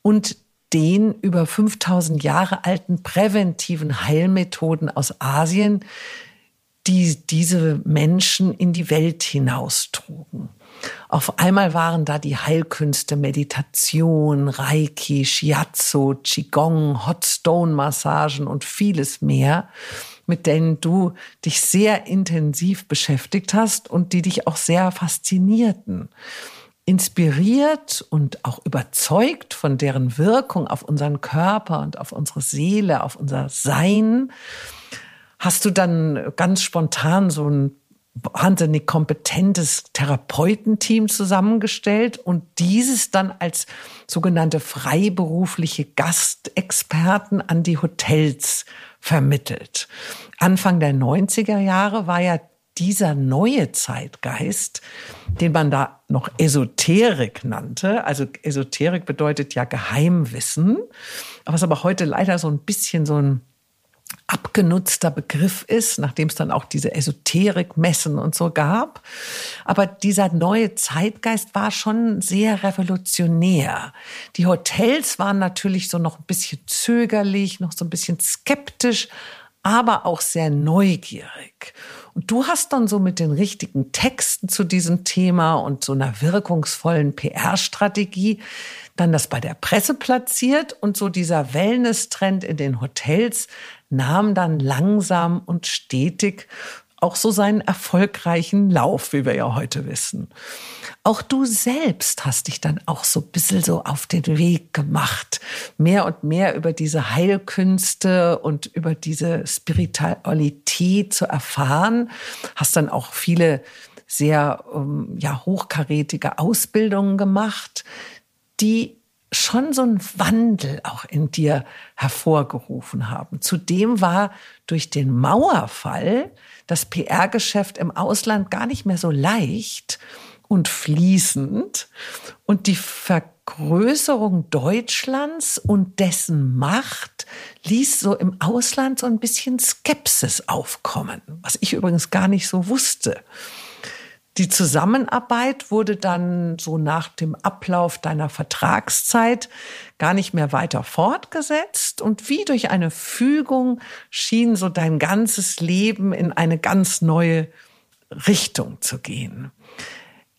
und den über 5000 Jahre alten präventiven Heilmethoden aus Asien, die diese Menschen in die Welt hinaustrugen. Auf einmal waren da die Heilkünste Meditation, Reiki, Shiatsu, Qigong, Hot Stone Massagen und vieles mehr, mit denen du dich sehr intensiv beschäftigt hast und die dich auch sehr faszinierten. Inspiriert und auch überzeugt von deren Wirkung auf unseren Körper und auf unsere Seele, auf unser Sein, hast du dann ganz spontan so ein wahnsinnig kompetentes Therapeutenteam zusammengestellt und dieses dann als sogenannte freiberufliche Gastexperten an die Hotels vermittelt. Anfang der 90er Jahre war ja dieser neue Zeitgeist, den man da noch Esoterik nannte, also Esoterik bedeutet ja Geheimwissen, was aber heute leider so ein bisschen so ein abgenutzter Begriff ist, nachdem es dann auch diese Esoterikmessen und so gab. Aber dieser neue Zeitgeist war schon sehr revolutionär. Die Hotels waren natürlich so noch ein bisschen zögerlich, noch so ein bisschen skeptisch, aber auch sehr neugierig. Und du hast dann so mit den richtigen Texten zu diesem Thema und so einer wirkungsvollen PR-Strategie dann das bei der Presse platziert und so dieser Wellness-Trend in den Hotels nahm dann langsam und stetig auch so seinen erfolgreichen Lauf, wie wir ja heute wissen. Auch du selbst hast dich dann auch so ein bisschen so auf den Weg gemacht, mehr und mehr über diese Heilkünste und über diese Spiritualität zu erfahren, hast dann auch viele sehr ähm, ja, hochkarätige Ausbildungen gemacht, die schon so einen Wandel auch in dir hervorgerufen haben. Zudem war durch den Mauerfall das PR-Geschäft im Ausland gar nicht mehr so leicht und fließend und die Vergrößerung Deutschlands und dessen Macht ließ so im Ausland so ein bisschen Skepsis aufkommen, was ich übrigens gar nicht so wusste. Die Zusammenarbeit wurde dann so nach dem Ablauf deiner Vertragszeit gar nicht mehr weiter fortgesetzt und wie durch eine Fügung schien so dein ganzes Leben in eine ganz neue Richtung zu gehen.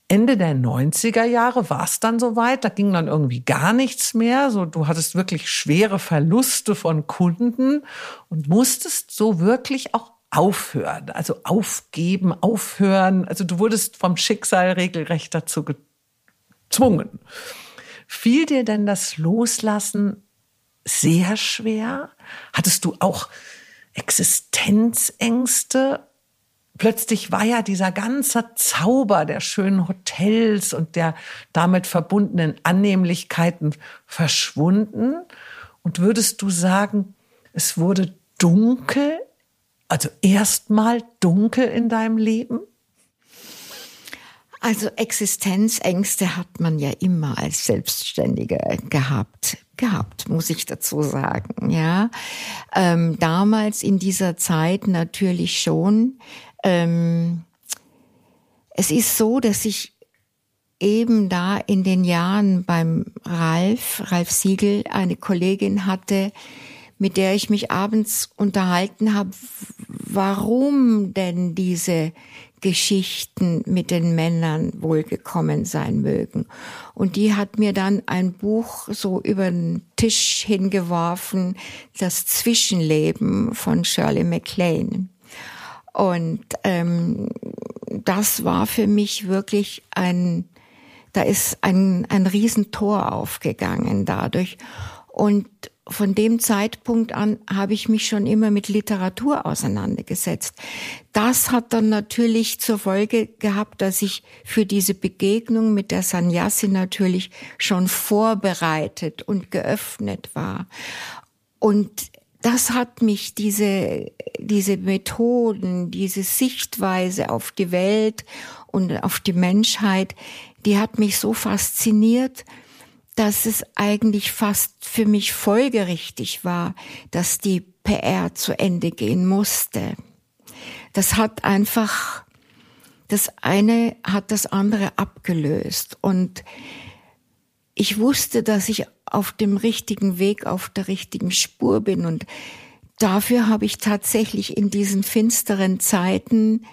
Ende der 90er Jahre war es dann soweit, da ging dann irgendwie gar nichts mehr. So, du hattest wirklich schwere Verluste von Kunden und musstest so wirklich auch aufhören, also aufgeben, aufhören. Also du wurdest vom Schicksal regelrecht dazu gezwungen. Fiel dir denn das Loslassen sehr schwer? Hattest du auch Existenzängste? Plötzlich war ja dieser ganze Zauber der schönen Hotels und der damit verbundenen Annehmlichkeiten verschwunden. Und würdest du sagen, es wurde dunkel also erstmal dunkel in deinem Leben?
Also Existenzängste hat man ja immer als Selbstständige gehabt, gehabt, muss ich dazu sagen. Ja, ähm, damals in dieser Zeit natürlich schon. Ähm, es ist so, dass ich eben da in den Jahren beim Ralf, Ralf Siegel, eine Kollegin hatte, mit der ich mich abends unterhalten habe, warum denn diese Geschichten mit den Männern wohl gekommen sein mögen. Und die hat mir dann ein Buch so über den Tisch hingeworfen, das Zwischenleben von Shirley MacLaine. Und ähm, das war für mich wirklich ein, da ist ein, ein Riesentor aufgegangen dadurch. Und von dem Zeitpunkt an habe ich mich schon immer mit Literatur auseinandergesetzt. Das hat dann natürlich zur Folge gehabt, dass ich für diese Begegnung mit der Sanyasi natürlich schon vorbereitet und geöffnet war. Und das hat mich diese, diese Methoden, diese Sichtweise auf die Welt und auf die Menschheit, die hat mich so fasziniert, dass es eigentlich fast für mich folgerichtig war, dass die PR zu Ende gehen musste. Das hat einfach, das eine hat das andere abgelöst. Und ich wusste, dass ich auf dem richtigen Weg, auf der richtigen Spur bin. Und dafür habe ich tatsächlich in diesen finsteren Zeiten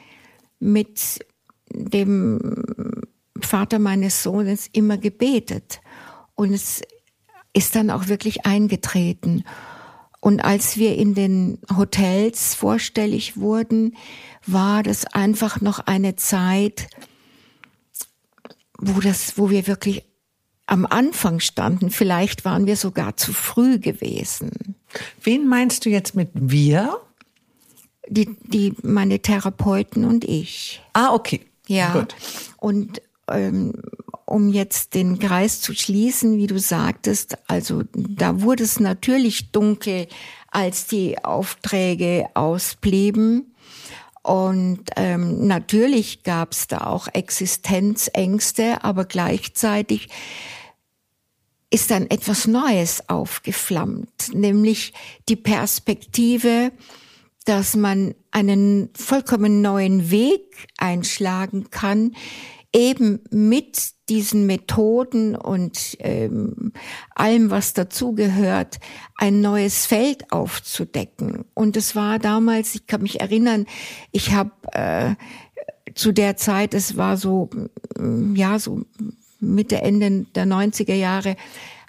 mit dem Vater meines Sohnes immer gebetet und es ist dann auch wirklich eingetreten. Und als wir in den Hotels vorstellig wurden, war das einfach noch eine Zeit, wo das, wo wir wirklich am Anfang standen. Vielleicht waren wir sogar zu früh gewesen.
Wen meinst du jetzt mit wir?
Die, die, meine Therapeuten und ich.
Ah, okay.
Ja. Gut. Und ähm, um jetzt den Kreis zu schließen, wie du sagtest, also da wurde es natürlich dunkel, als die Aufträge ausblieben. Und ähm, natürlich gab es da auch Existenzängste, aber gleichzeitig ist dann etwas Neues aufgeflammt, nämlich die Perspektive, dass man einen vollkommen neuen Weg einschlagen kann, eben mit diesen Methoden und ähm, allem, was dazugehört, ein neues Feld aufzudecken. Und es war damals, ich kann mich erinnern, ich habe äh, zu der Zeit, es war so, ja, so Mitte, Ende der 90er Jahre,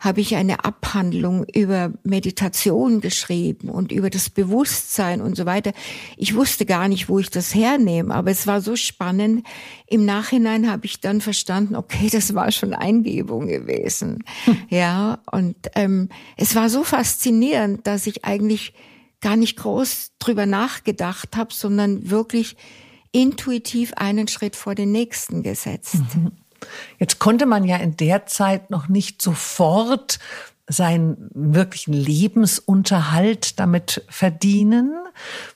habe ich eine Abhandlung über Meditation geschrieben und über das Bewusstsein und so weiter. Ich wusste gar nicht, wo ich das hernehme, aber es war so spannend. Im Nachhinein habe ich dann verstanden, okay, das war schon Eingebung gewesen. Hm. Ja, und ähm, es war so faszinierend, dass ich eigentlich gar nicht groß drüber nachgedacht habe, sondern wirklich intuitiv einen Schritt vor den nächsten gesetzt. Mhm.
Jetzt konnte man ja in der Zeit noch nicht sofort seinen wirklichen Lebensunterhalt damit verdienen.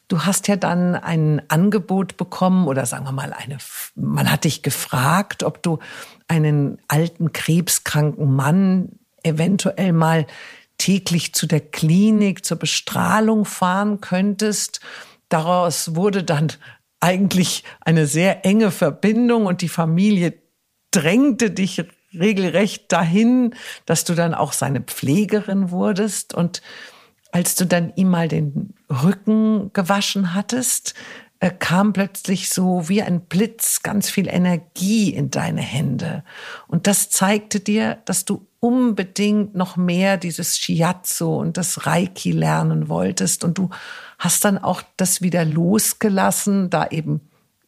Du hast ja dann ein Angebot bekommen oder sagen wir mal eine, man hat dich gefragt, ob du einen alten krebskranken Mann eventuell mal täglich zu der Klinik zur Bestrahlung fahren könntest. Daraus wurde dann eigentlich eine sehr enge Verbindung und die Familie drängte dich regelrecht dahin, dass du dann auch seine Pflegerin wurdest. Und als du dann ihm mal den Rücken gewaschen hattest, äh, kam plötzlich so wie ein Blitz ganz viel Energie in deine Hände. Und das zeigte dir, dass du unbedingt noch mehr dieses Shiatsu und das Reiki lernen wolltest. Und du hast dann auch das wieder losgelassen, da eben,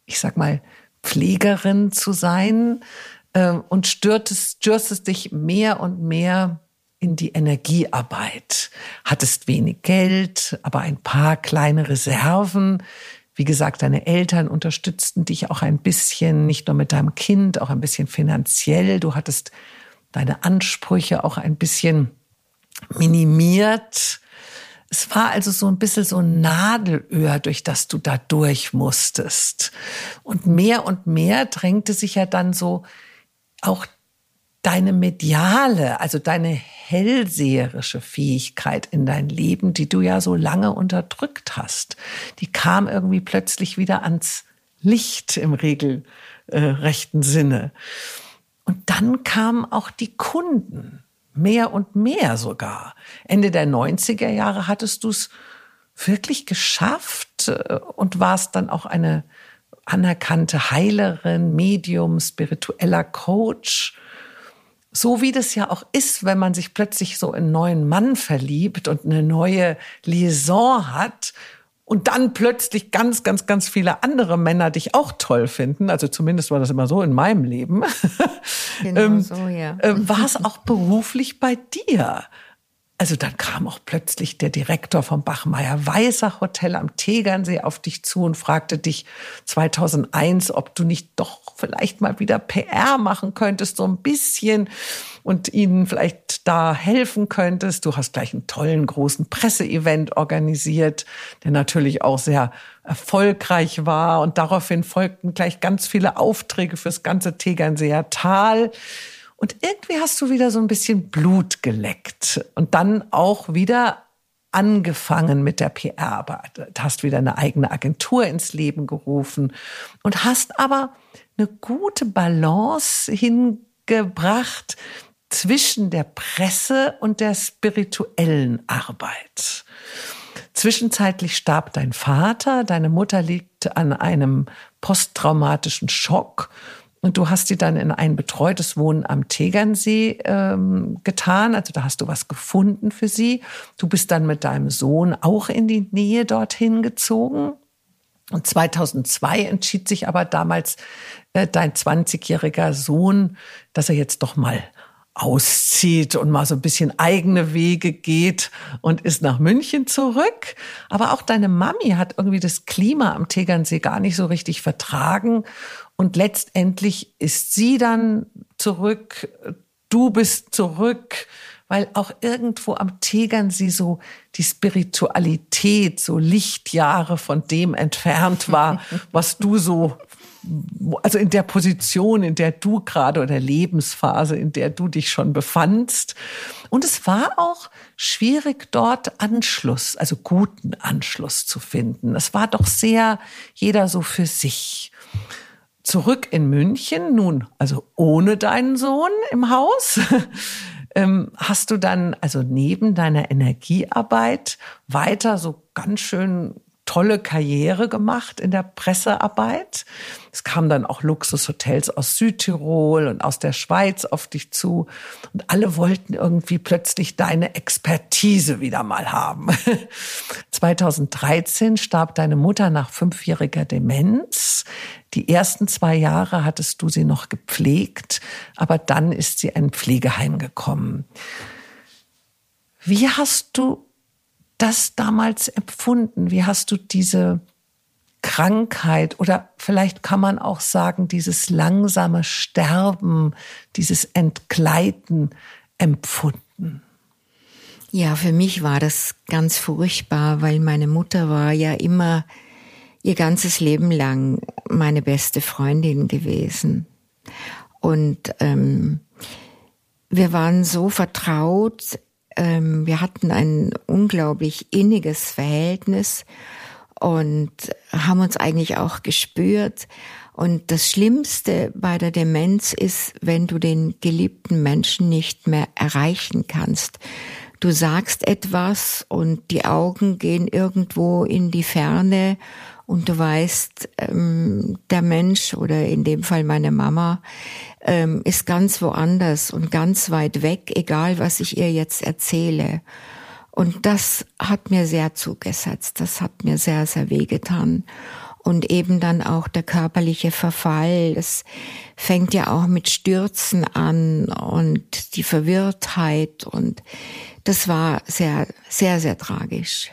ich sag mal, Pflegerin zu sein äh, und stürtest, stürztest dich mehr und mehr in die Energiearbeit. Hattest wenig Geld, aber ein paar kleine Reserven. Wie gesagt, deine Eltern unterstützten dich auch ein bisschen, nicht nur mit deinem Kind, auch ein bisschen finanziell. Du hattest deine Ansprüche auch ein bisschen minimiert. Es war also so ein bisschen so ein Nadelöhr, durch das du da durch musstest. Und mehr und mehr drängte sich ja dann so auch deine mediale, also deine hellseherische Fähigkeit in dein Leben, die du ja so lange unterdrückt hast, die kam irgendwie plötzlich wieder ans Licht im regelrechten Sinne. Und dann kamen auch die Kunden, mehr und mehr sogar. Ende der 90er Jahre hattest du es wirklich geschafft äh, und warst dann auch eine anerkannte Heilerin, Medium, spiritueller Coach. So wie das ja auch ist, wenn man sich plötzlich so in einen neuen Mann verliebt und eine neue Liaison hat und dann plötzlich ganz, ganz, ganz viele andere Männer dich auch toll finden. Also zumindest war das immer so in meinem Leben. Genau ähm, so, ja. Äh, war es auch beruflich bei dir? Also dann kam auch plötzlich der Direktor vom Bachmeier Weißer Hotel am Tegernsee auf dich zu und fragte dich 2001, ob du nicht doch vielleicht mal wieder PR machen könntest, so ein bisschen und ihnen vielleicht da helfen könntest. Du hast gleich einen tollen großen Presseevent organisiert, der natürlich auch sehr erfolgreich war und daraufhin folgten gleich ganz viele Aufträge fürs ganze Tegernseer Tal. Und irgendwie hast du wieder so ein bisschen Blut geleckt und dann auch wieder angefangen mit der PR-Arbeit, hast wieder eine eigene Agentur ins Leben gerufen und hast aber eine gute Balance hingebracht zwischen der Presse und der spirituellen Arbeit. Zwischenzeitlich starb dein Vater, deine Mutter liegt an einem posttraumatischen Schock und du hast sie dann in ein betreutes Wohnen am Tegernsee ähm, getan. Also da hast du was gefunden für sie. Du bist dann mit deinem Sohn auch in die Nähe dorthin gezogen. Und 2002 entschied sich aber damals äh, dein 20-jähriger Sohn, dass er jetzt doch mal auszieht und mal so ein bisschen eigene Wege geht und ist nach München zurück. Aber auch deine Mami hat irgendwie das Klima am Tegernsee gar nicht so richtig vertragen und letztendlich ist sie dann zurück, du bist zurück, weil auch irgendwo am Tegernsee so die Spiritualität so Lichtjahre von dem entfernt war, was du so, also in der Position, in der du gerade oder Lebensphase, in der du dich schon befandst. Und es war auch schwierig, dort Anschluss, also guten Anschluss zu finden. Es war doch sehr jeder so für sich. Zurück in München, nun also ohne deinen Sohn im Haus. ähm, hast du dann also neben deiner Energiearbeit weiter so ganz schön tolle Karriere gemacht in der Pressearbeit. Es kamen dann auch Luxushotels aus Südtirol und aus der Schweiz auf dich zu. Und alle wollten irgendwie plötzlich deine Expertise wieder mal haben. 2013 starb deine Mutter nach fünfjähriger Demenz. Die ersten zwei Jahre hattest du sie noch gepflegt, aber dann ist sie in ein Pflegeheim gekommen. Wie hast du das damals empfunden? Wie hast du diese Krankheit oder vielleicht kann man auch sagen, dieses langsame Sterben, dieses Entgleiten empfunden?
Ja, für mich war das ganz furchtbar, weil meine Mutter war ja immer ihr ganzes Leben lang meine beste Freundin gewesen. Und ähm, wir waren so vertraut, ähm, wir hatten ein unglaublich inniges Verhältnis und haben uns eigentlich auch gespürt. Und das Schlimmste bei der Demenz ist, wenn du den geliebten Menschen nicht mehr erreichen kannst. Du sagst etwas und die Augen gehen irgendwo in die Ferne und du weißt, ähm, der Mensch oder in dem Fall meine Mama ähm, ist ganz woanders und ganz weit weg, egal was ich ihr jetzt erzähle. Und das hat mir sehr zugesetzt, das hat mir sehr, sehr wehgetan. Und eben dann auch der körperliche Verfall, das fängt ja auch mit Stürzen an und die Verwirrtheit und das war sehr, sehr, sehr tragisch.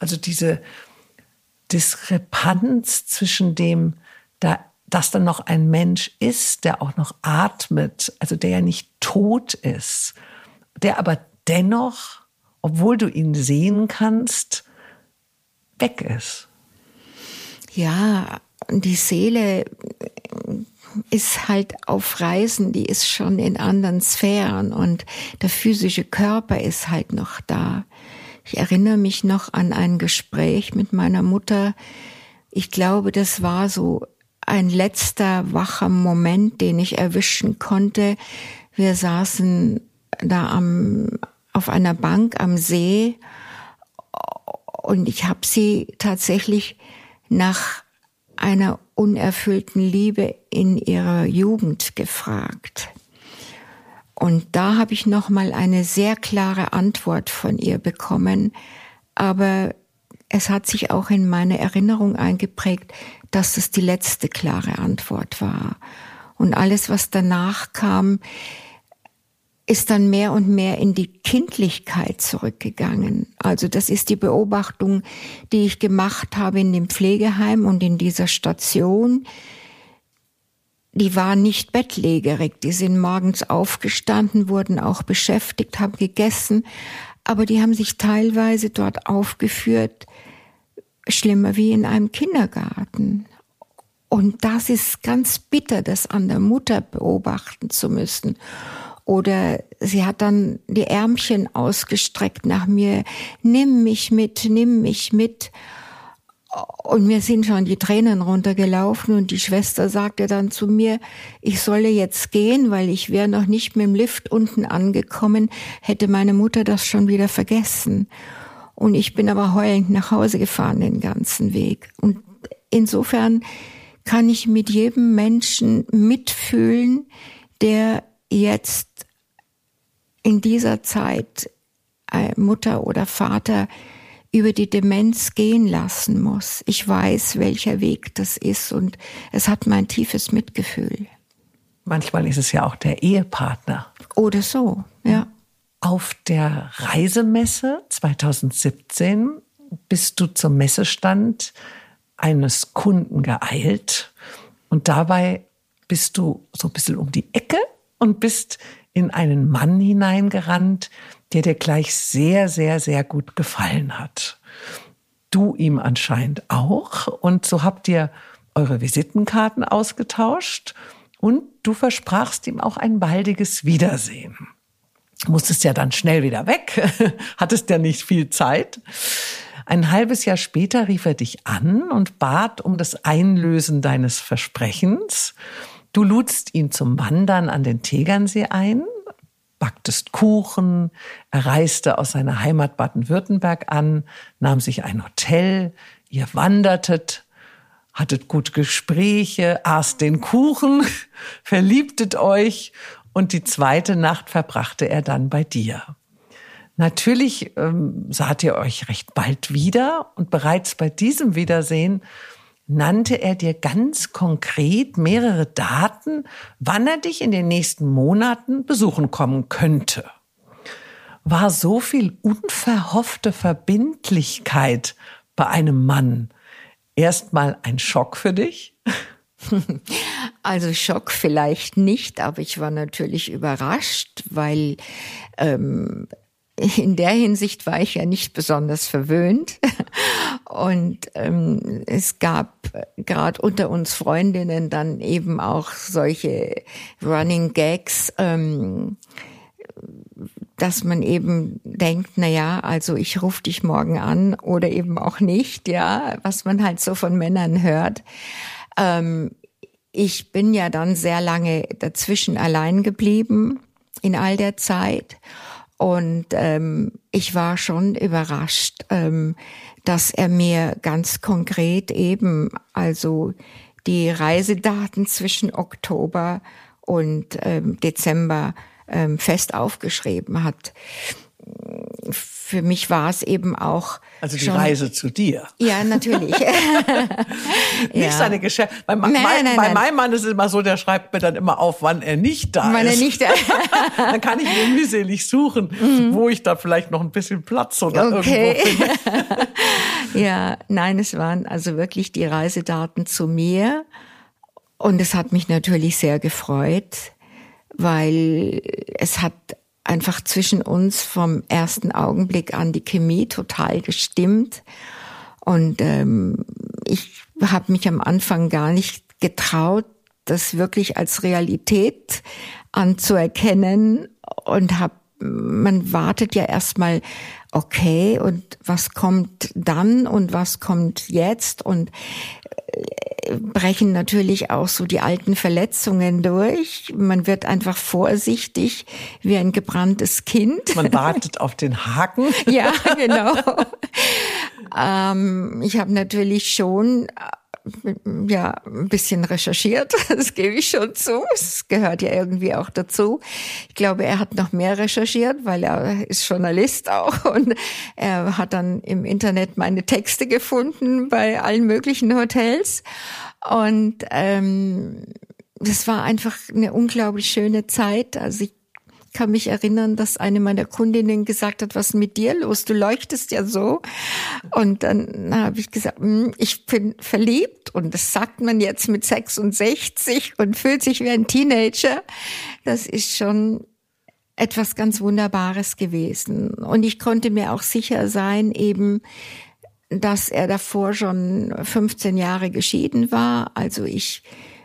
Also diese Diskrepanz zwischen dem, da, dass dann noch ein Mensch ist, der auch noch atmet, also der ja nicht tot ist, der aber dennoch, obwohl du ihn sehen kannst, weg ist.
Ja, die Seele ist halt auf Reisen, die ist schon in anderen Sphären und der physische Körper ist halt noch da. Ich erinnere mich noch an ein Gespräch mit meiner Mutter. Ich glaube, das war so ein letzter wacher Moment, den ich erwischen konnte. Wir saßen da am, auf einer Bank am See und ich habe sie tatsächlich nach einer unerfüllten Liebe in ihrer Jugend gefragt. Und da habe ich noch mal eine sehr klare Antwort von ihr bekommen, aber es hat sich auch in meine Erinnerung eingeprägt, dass es die letzte klare Antwort war. Und alles, was danach kam, ist dann mehr und mehr in die Kindlichkeit zurückgegangen. Also das ist die Beobachtung, die ich gemacht habe in dem Pflegeheim und in dieser Station, die waren nicht bettlägerig, die sind morgens aufgestanden, wurden auch beschäftigt, haben gegessen, aber die haben sich teilweise dort aufgeführt, schlimmer wie in einem Kindergarten. Und das ist ganz bitter, das an der Mutter beobachten zu müssen. Oder sie hat dann die Ärmchen ausgestreckt nach mir, nimm mich mit, nimm mich mit. Und mir sind schon die Tränen runtergelaufen und die Schwester sagte dann zu mir, ich solle jetzt gehen, weil ich wäre noch nicht mit dem Lift unten angekommen, hätte meine Mutter das schon wieder vergessen. Und ich bin aber heulend nach Hause gefahren den ganzen Weg. Und insofern kann ich mit jedem Menschen mitfühlen, der jetzt in dieser Zeit äh, Mutter oder Vater über die Demenz gehen lassen muss. Ich weiß, welcher Weg das ist und es hat mein tiefes Mitgefühl.
Manchmal ist es ja auch der Ehepartner.
Oder so, ja.
Auf der Reisemesse 2017 bist du zum Messestand eines Kunden geeilt und dabei bist du so ein bisschen um die Ecke und bist in einen Mann hineingerannt, der dir gleich sehr, sehr, sehr gut gefallen hat. Du ihm anscheinend auch. Und so habt ihr eure Visitenkarten ausgetauscht und du versprachst ihm auch ein baldiges Wiedersehen. Musstest ja dann schnell wieder weg, hattest ja nicht viel Zeit. Ein halbes Jahr später rief er dich an und bat um das Einlösen deines Versprechens. Du ludst ihn zum Wandern an den Tegernsee ein, backtest Kuchen, er reiste aus seiner Heimat Baden-Württemberg an, nahm sich ein Hotel, ihr wandertet, hattet gute Gespräche, aßt den Kuchen, verliebtet euch und die zweite Nacht verbrachte er dann bei dir. Natürlich ähm, saht ihr euch recht bald wieder und bereits bei diesem Wiedersehen nannte er dir ganz konkret mehrere Daten, wann er dich in den nächsten Monaten besuchen kommen könnte. War so viel unverhoffte Verbindlichkeit bei einem Mann erstmal ein Schock für dich?
Also Schock vielleicht nicht, aber ich war natürlich überrascht, weil ähm, in der Hinsicht war ich ja nicht besonders verwöhnt. Und ähm, es gab gerade unter uns Freundinnen dann eben auch solche Running Gags, ähm, dass man eben denkt, na ja, also ich rufe dich morgen an oder eben auch nicht, ja, was man halt so von Männern hört. Ähm, ich bin ja dann sehr lange dazwischen allein geblieben in all der Zeit und ähm, ich war schon überrascht, ähm, dass er mir ganz konkret eben also die Reisedaten zwischen Oktober und ähm, Dezember ähm, fest aufgeschrieben hat für mich war es eben auch.
Also die
schon,
Reise zu dir.
Ja, natürlich.
nicht ja. seine Geschäfte. Bei, nein, mein, nein, bei nein. meinem Mann ist es immer so, der schreibt mir dann immer auf, wann er nicht da
wann
ist.
Er nicht da
dann kann ich mir mühselig suchen, mhm. wo ich da vielleicht noch ein bisschen Platz oder okay. irgendwo finde.
ja, nein, es waren also wirklich die Reisedaten zu mir. Und es hat mich natürlich sehr gefreut, weil es hat einfach zwischen uns vom ersten Augenblick an die Chemie total gestimmt. Und ähm, ich habe mich am Anfang gar nicht getraut, das wirklich als Realität anzuerkennen und habe man wartet ja erstmal, okay, und was kommt dann und was kommt jetzt und brechen natürlich auch so die alten Verletzungen durch. Man wird einfach vorsichtig wie ein gebranntes Kind.
Man wartet auf den Haken.
ja, genau. ähm, ich habe natürlich schon ja ein bisschen recherchiert, das gebe ich schon zu. Es gehört ja irgendwie auch dazu. Ich glaube, er hat noch mehr recherchiert, weil er ist Journalist auch und er hat dann im Internet meine Texte gefunden bei allen möglichen Hotels und ähm, das war einfach eine unglaublich schöne Zeit. Also ich kann mich erinnern, dass eine meiner Kundinnen gesagt hat, was ist mit dir los? Du leuchtest ja so. Und dann habe ich gesagt, hm, ich bin verliebt und das sagt man jetzt mit 66 und fühlt sich wie ein Teenager. Das ist schon etwas ganz Wunderbares gewesen. Und ich konnte mir auch sicher sein, eben, dass er davor schon 15 Jahre geschieden war. Also ich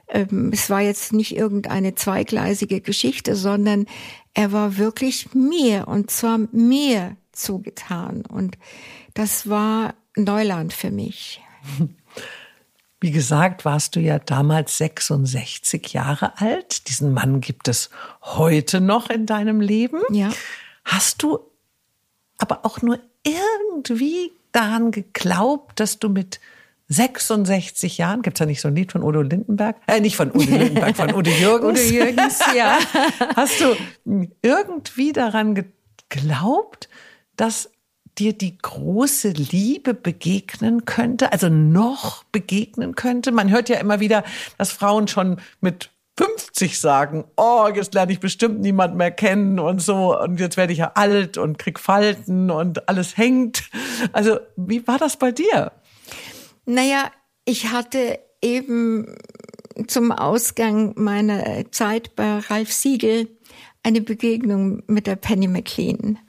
es war jetzt nicht irgendeine zweigleisige Geschichte, sondern er war wirklich mir und zwar mir zugetan. Und das war Neuland für mich.
Wie gesagt, warst du ja damals 66 Jahre alt. Diesen Mann gibt es heute noch in deinem Leben.
Ja.
Hast du aber auch nur irgendwie daran geglaubt, dass du mit 66 Jahren, gibt's da nicht so ein Lied von Udo Lindenberg? Äh, nicht von Udo Lindenberg, von Udo Jürgens.
Udo Jürgens, ja.
Hast du irgendwie daran geglaubt, dass dir die große Liebe begegnen könnte, also noch begegnen könnte? Man hört ja immer wieder, dass Frauen schon mit 50 sagen, oh, jetzt lerne ich bestimmt niemand mehr kennen und so und jetzt werde ich ja alt und krieg Falten und alles hängt. Also, wie war das bei dir?
Naja, ich hatte eben zum Ausgang meiner Zeit bei Ralf Siegel eine Begegnung mit der Penny McLean.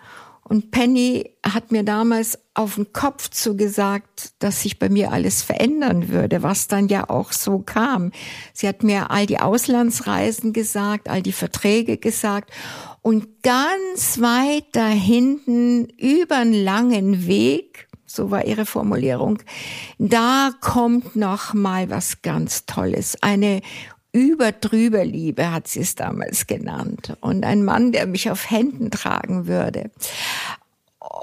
Und Penny hat mir damals auf den Kopf zugesagt, dass sich bei mir alles verändern würde, was dann ja auch so kam. Sie hat mir all die Auslandsreisen gesagt, all die Verträge gesagt und ganz weit da hinten über einen langen Weg so war ihre Formulierung. Da kommt noch mal was ganz Tolles, eine überdrüber Liebe hat sie es damals genannt und ein Mann, der mich auf Händen tragen würde.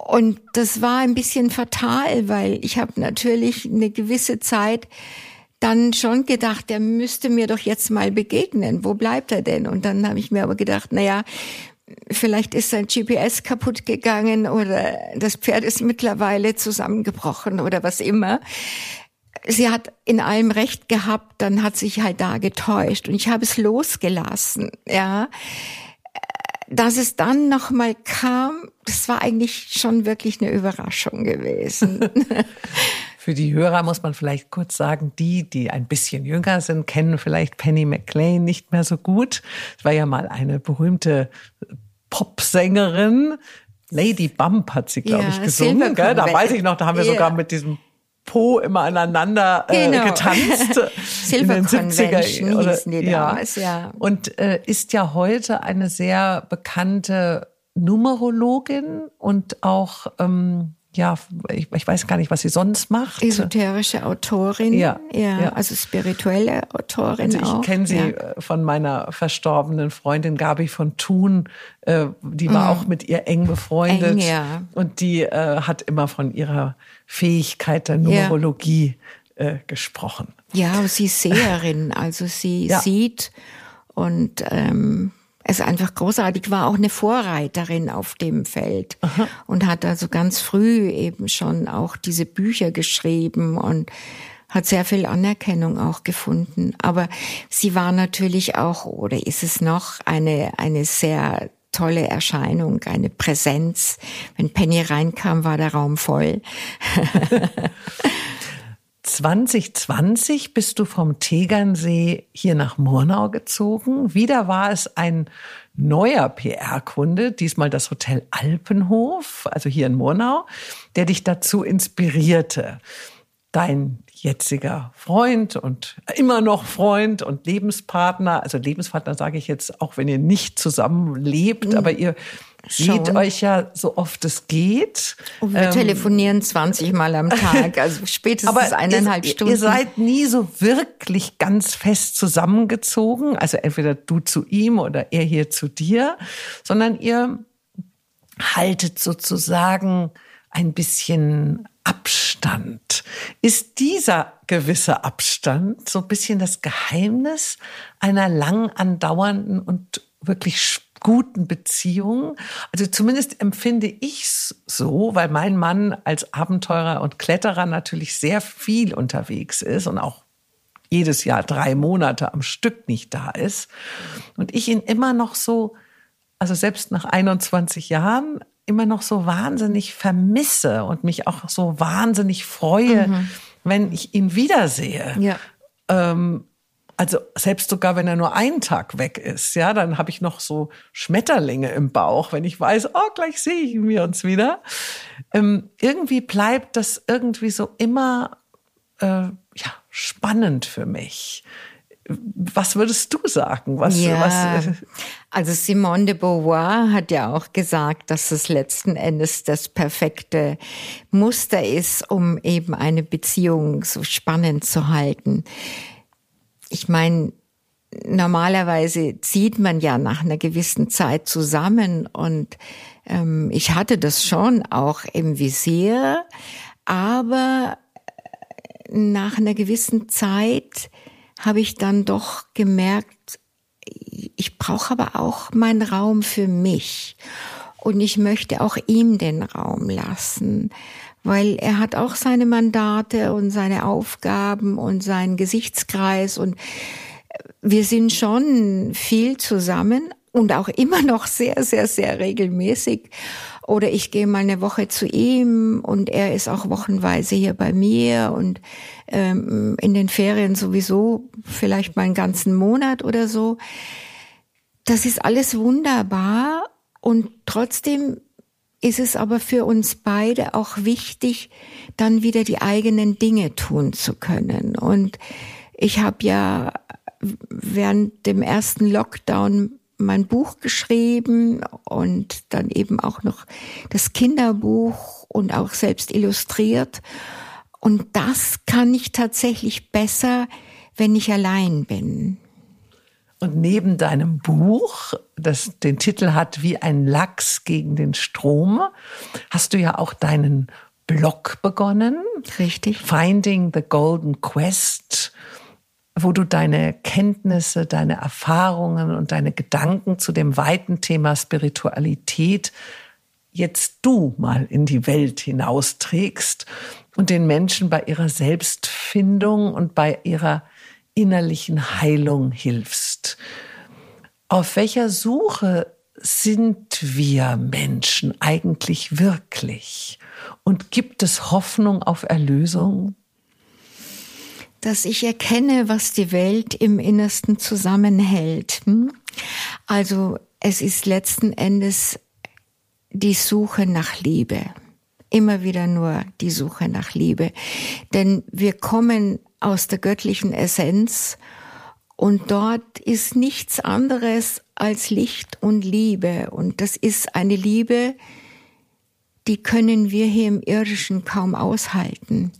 Und das war ein bisschen fatal, weil ich habe natürlich eine gewisse Zeit dann schon gedacht, der müsste mir doch jetzt mal begegnen. Wo bleibt er denn? Und dann habe ich mir aber gedacht, na ja, vielleicht ist sein GPS kaputt gegangen oder das Pferd ist mittlerweile zusammengebrochen oder was immer. Sie hat in allem recht gehabt, dann hat sich halt da getäuscht und ich habe es losgelassen, ja. Dass es dann nochmal kam, das war eigentlich schon wirklich eine Überraschung gewesen.
Für die Hörer muss man vielleicht kurz sagen, die, die ein bisschen jünger sind, kennen vielleicht Penny McLean nicht mehr so gut. Es war ja mal eine berühmte Popsängerin. Lady Bump hat sie, glaube ja, ich, gesungen. Gell? Da weiß ich noch, da haben wir yeah. sogar mit diesem Po immer aneinander äh, genau. getanzt.
Silver in den 70er oder, die ja. Damals, ja.
Und äh, ist ja heute eine sehr bekannte Numerologin und auch ähm, ja, ich, ich, weiß gar nicht, was sie sonst macht.
Esoterische Autorin, ja, ja, ja. also spirituelle Autorin
also ich kenne sie ja. Äh, von meiner verstorbenen Freundin Gabi von Thun, äh, die war mhm. auch mit ihr eng befreundet eng, ja. und die äh, hat immer von ihrer Fähigkeit der Numerologie äh, gesprochen.
Ja, sie ist Seherin, also sie sieht und ähm, es einfach großartig war, auch eine Vorreiterin auf dem Feld Aha. und hat also ganz früh eben schon auch diese Bücher geschrieben und hat sehr viel Anerkennung auch gefunden. Aber sie war natürlich auch, oder ist es noch, eine, eine sehr tolle Erscheinung, eine Präsenz. Wenn Penny reinkam, war der Raum voll.
2020 bist du vom Tegernsee hier nach Murnau gezogen. Wieder war es ein neuer PR-Kunde, diesmal das Hotel Alpenhof, also hier in Murnau, der dich dazu inspirierte. Dein jetziger Freund und immer noch Freund und Lebenspartner, also Lebenspartner sage ich jetzt, auch wenn ihr nicht zusammen lebt, mhm. aber ihr Schauen. seht euch ja so oft es geht.
Und wir ähm, telefonieren 20 Mal am Tag, also spätestens aber eineinhalb
ihr,
Stunden.
Ihr seid nie so wirklich ganz fest zusammengezogen, also entweder du zu ihm oder er hier zu dir, sondern ihr haltet sozusagen ein bisschen Abstand. Ist dieser gewisse Abstand so ein bisschen das Geheimnis einer lang andauernden und wirklich guten Beziehung. Also zumindest empfinde ich es so, weil mein Mann als Abenteurer und Kletterer natürlich sehr viel unterwegs ist und auch jedes Jahr drei Monate am Stück nicht da ist. Und ich ihn immer noch so, also selbst nach 21 Jahren, immer noch so wahnsinnig vermisse und mich auch so wahnsinnig freue, mhm. wenn ich ihn wiedersehe. Ja. Ähm, also selbst sogar, wenn er nur einen Tag weg ist, ja, dann habe ich noch so Schmetterlinge im Bauch, wenn ich weiß, oh, gleich sehe ich wir uns wieder. Ähm, irgendwie bleibt das irgendwie so immer äh, ja, spannend für mich. Was würdest du sagen? Was,
ja, was, äh also Simone de Beauvoir hat ja auch gesagt, dass es letzten Endes das perfekte Muster ist, um eben eine Beziehung so spannend zu halten ich meine, normalerweise zieht man ja nach einer gewissen Zeit zusammen und ähm, ich hatte das schon auch im Visier, aber nach einer gewissen Zeit habe ich dann doch gemerkt, ich brauche aber auch meinen Raum für mich und ich möchte auch ihm den Raum lassen weil er hat auch seine Mandate und seine Aufgaben und seinen Gesichtskreis und wir sind schon viel zusammen und auch immer noch sehr, sehr, sehr regelmäßig. Oder ich gehe mal eine Woche zu ihm und er ist auch wochenweise hier bei mir und ähm, in den Ferien sowieso vielleicht mal einen ganzen Monat oder so. Das ist alles wunderbar und trotzdem ist es aber für uns beide auch wichtig, dann wieder die eigenen Dinge tun zu können. Und ich habe ja während dem ersten Lockdown mein Buch geschrieben und dann eben auch noch das Kinderbuch und auch selbst illustriert. Und das kann ich tatsächlich besser, wenn ich allein bin.
Und neben deinem Buch, das den Titel hat Wie ein Lachs gegen den Strom, hast du ja auch deinen Blog begonnen.
Richtig.
Finding the Golden Quest, wo du deine Kenntnisse, deine Erfahrungen und deine Gedanken zu dem weiten Thema Spiritualität jetzt du mal in die Welt hinausträgst und den Menschen bei ihrer Selbstfindung und bei ihrer innerlichen Heilung hilfst. Auf welcher Suche sind wir Menschen eigentlich wirklich? Und gibt es Hoffnung auf Erlösung?
Dass ich erkenne, was die Welt im Innersten zusammenhält. Hm? Also es ist letzten Endes die Suche nach Liebe. Immer wieder nur die Suche nach Liebe. Denn wir kommen aus der göttlichen Essenz und dort ist nichts anderes als Licht und Liebe. Und das ist eine Liebe, die können wir hier im irdischen kaum aushalten.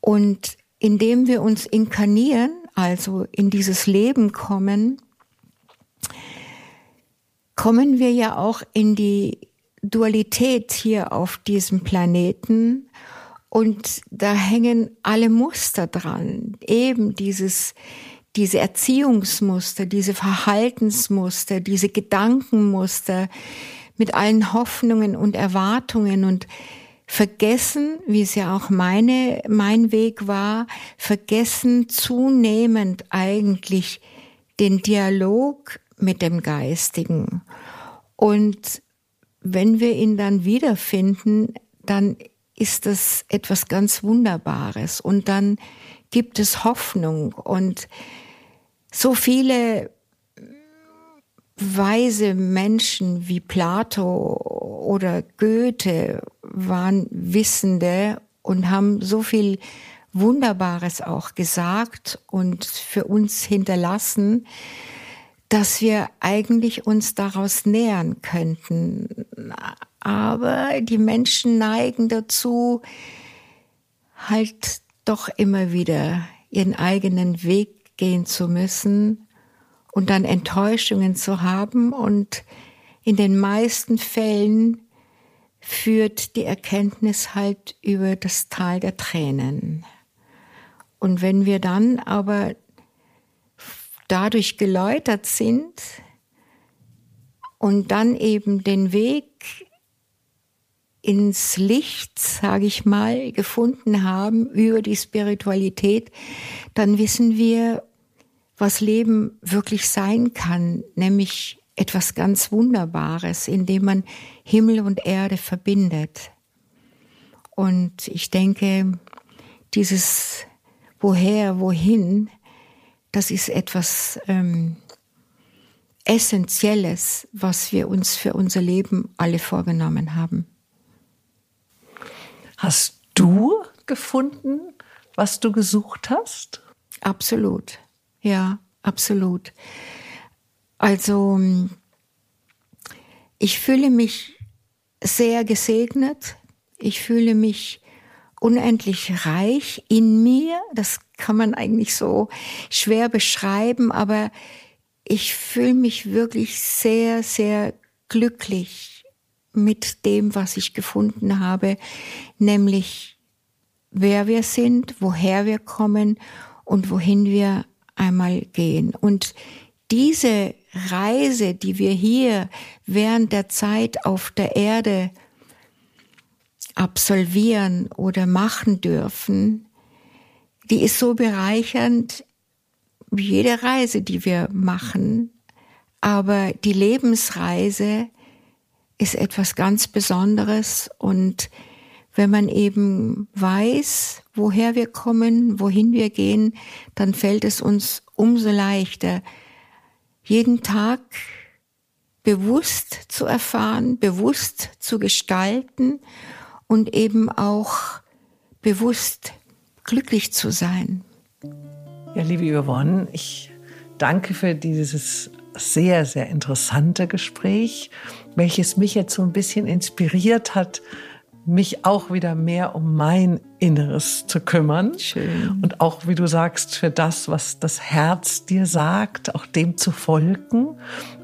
Und indem wir uns inkarnieren, also in dieses Leben kommen, kommen wir ja auch in die Dualität hier auf diesem Planeten und da hängen alle Muster dran. Eben dieses, diese Erziehungsmuster, diese Verhaltensmuster, diese Gedankenmuster mit allen Hoffnungen und Erwartungen und vergessen, wie es ja auch meine, mein Weg war, vergessen zunehmend eigentlich den Dialog mit dem Geistigen. Und wenn wir ihn dann wiederfinden, dann ist das etwas ganz Wunderbares und dann gibt es Hoffnung und so viele weise Menschen wie Plato oder Goethe waren Wissende und haben so viel Wunderbares auch gesagt und für uns hinterlassen, dass wir eigentlich uns daraus nähern könnten. Aber die Menschen neigen dazu, halt doch immer wieder ihren eigenen Weg gehen zu müssen und dann Enttäuschungen zu haben und in den meisten Fällen führt die Erkenntnis halt über das Tal der Tränen. Und wenn wir dann aber dadurch geläutert sind und dann eben den Weg ins Licht, sage ich mal, gefunden haben über die Spiritualität, dann wissen wir, was Leben wirklich sein kann, nämlich etwas ganz Wunderbares, indem man Himmel und Erde verbindet. Und ich denke, dieses Woher, wohin, das ist etwas ähm, Essentielles, was wir uns für unser Leben alle vorgenommen haben.
Hast du gefunden, was du gesucht hast?
Absolut. Ja, absolut. Also, ich fühle mich sehr gesegnet. Ich fühle mich unendlich reich in mir. Das kann man eigentlich so schwer beschreiben, aber ich fühle mich wirklich sehr, sehr glücklich mit dem, was ich gefunden habe, nämlich wer wir sind, woher wir kommen und wohin wir einmal gehen. Und diese Reise, die wir hier während der Zeit auf der Erde absolvieren oder machen dürfen, die ist so bereichernd wie jede Reise, die wir machen. Aber die Lebensreise ist etwas ganz Besonderes und wenn man eben weiß, woher wir kommen, wohin wir gehen, dann fällt es uns umso leichter, jeden Tag bewusst zu erfahren, bewusst zu gestalten und eben auch bewusst glücklich zu sein.
Ja, liebe Yvonne, ich danke für dieses sehr, sehr interessante Gespräch welches mich jetzt so ein bisschen inspiriert hat, mich auch wieder mehr um mein Inneres zu kümmern.
Schön.
Und auch, wie du sagst, für das, was das Herz dir sagt, auch dem zu folgen.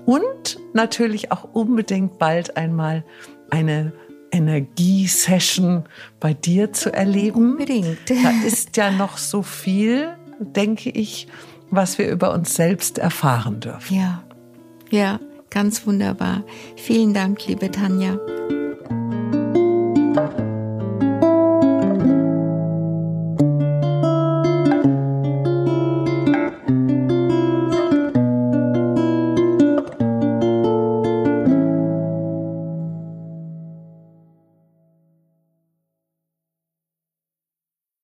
Und natürlich auch unbedingt bald einmal eine Energiesession bei dir zu erleben.
Unbedingt.
Da ist ja noch so viel, denke ich, was wir über uns selbst erfahren dürfen.
Ja, ja, ganz wunderbar. Vielen Dank, liebe Tanja.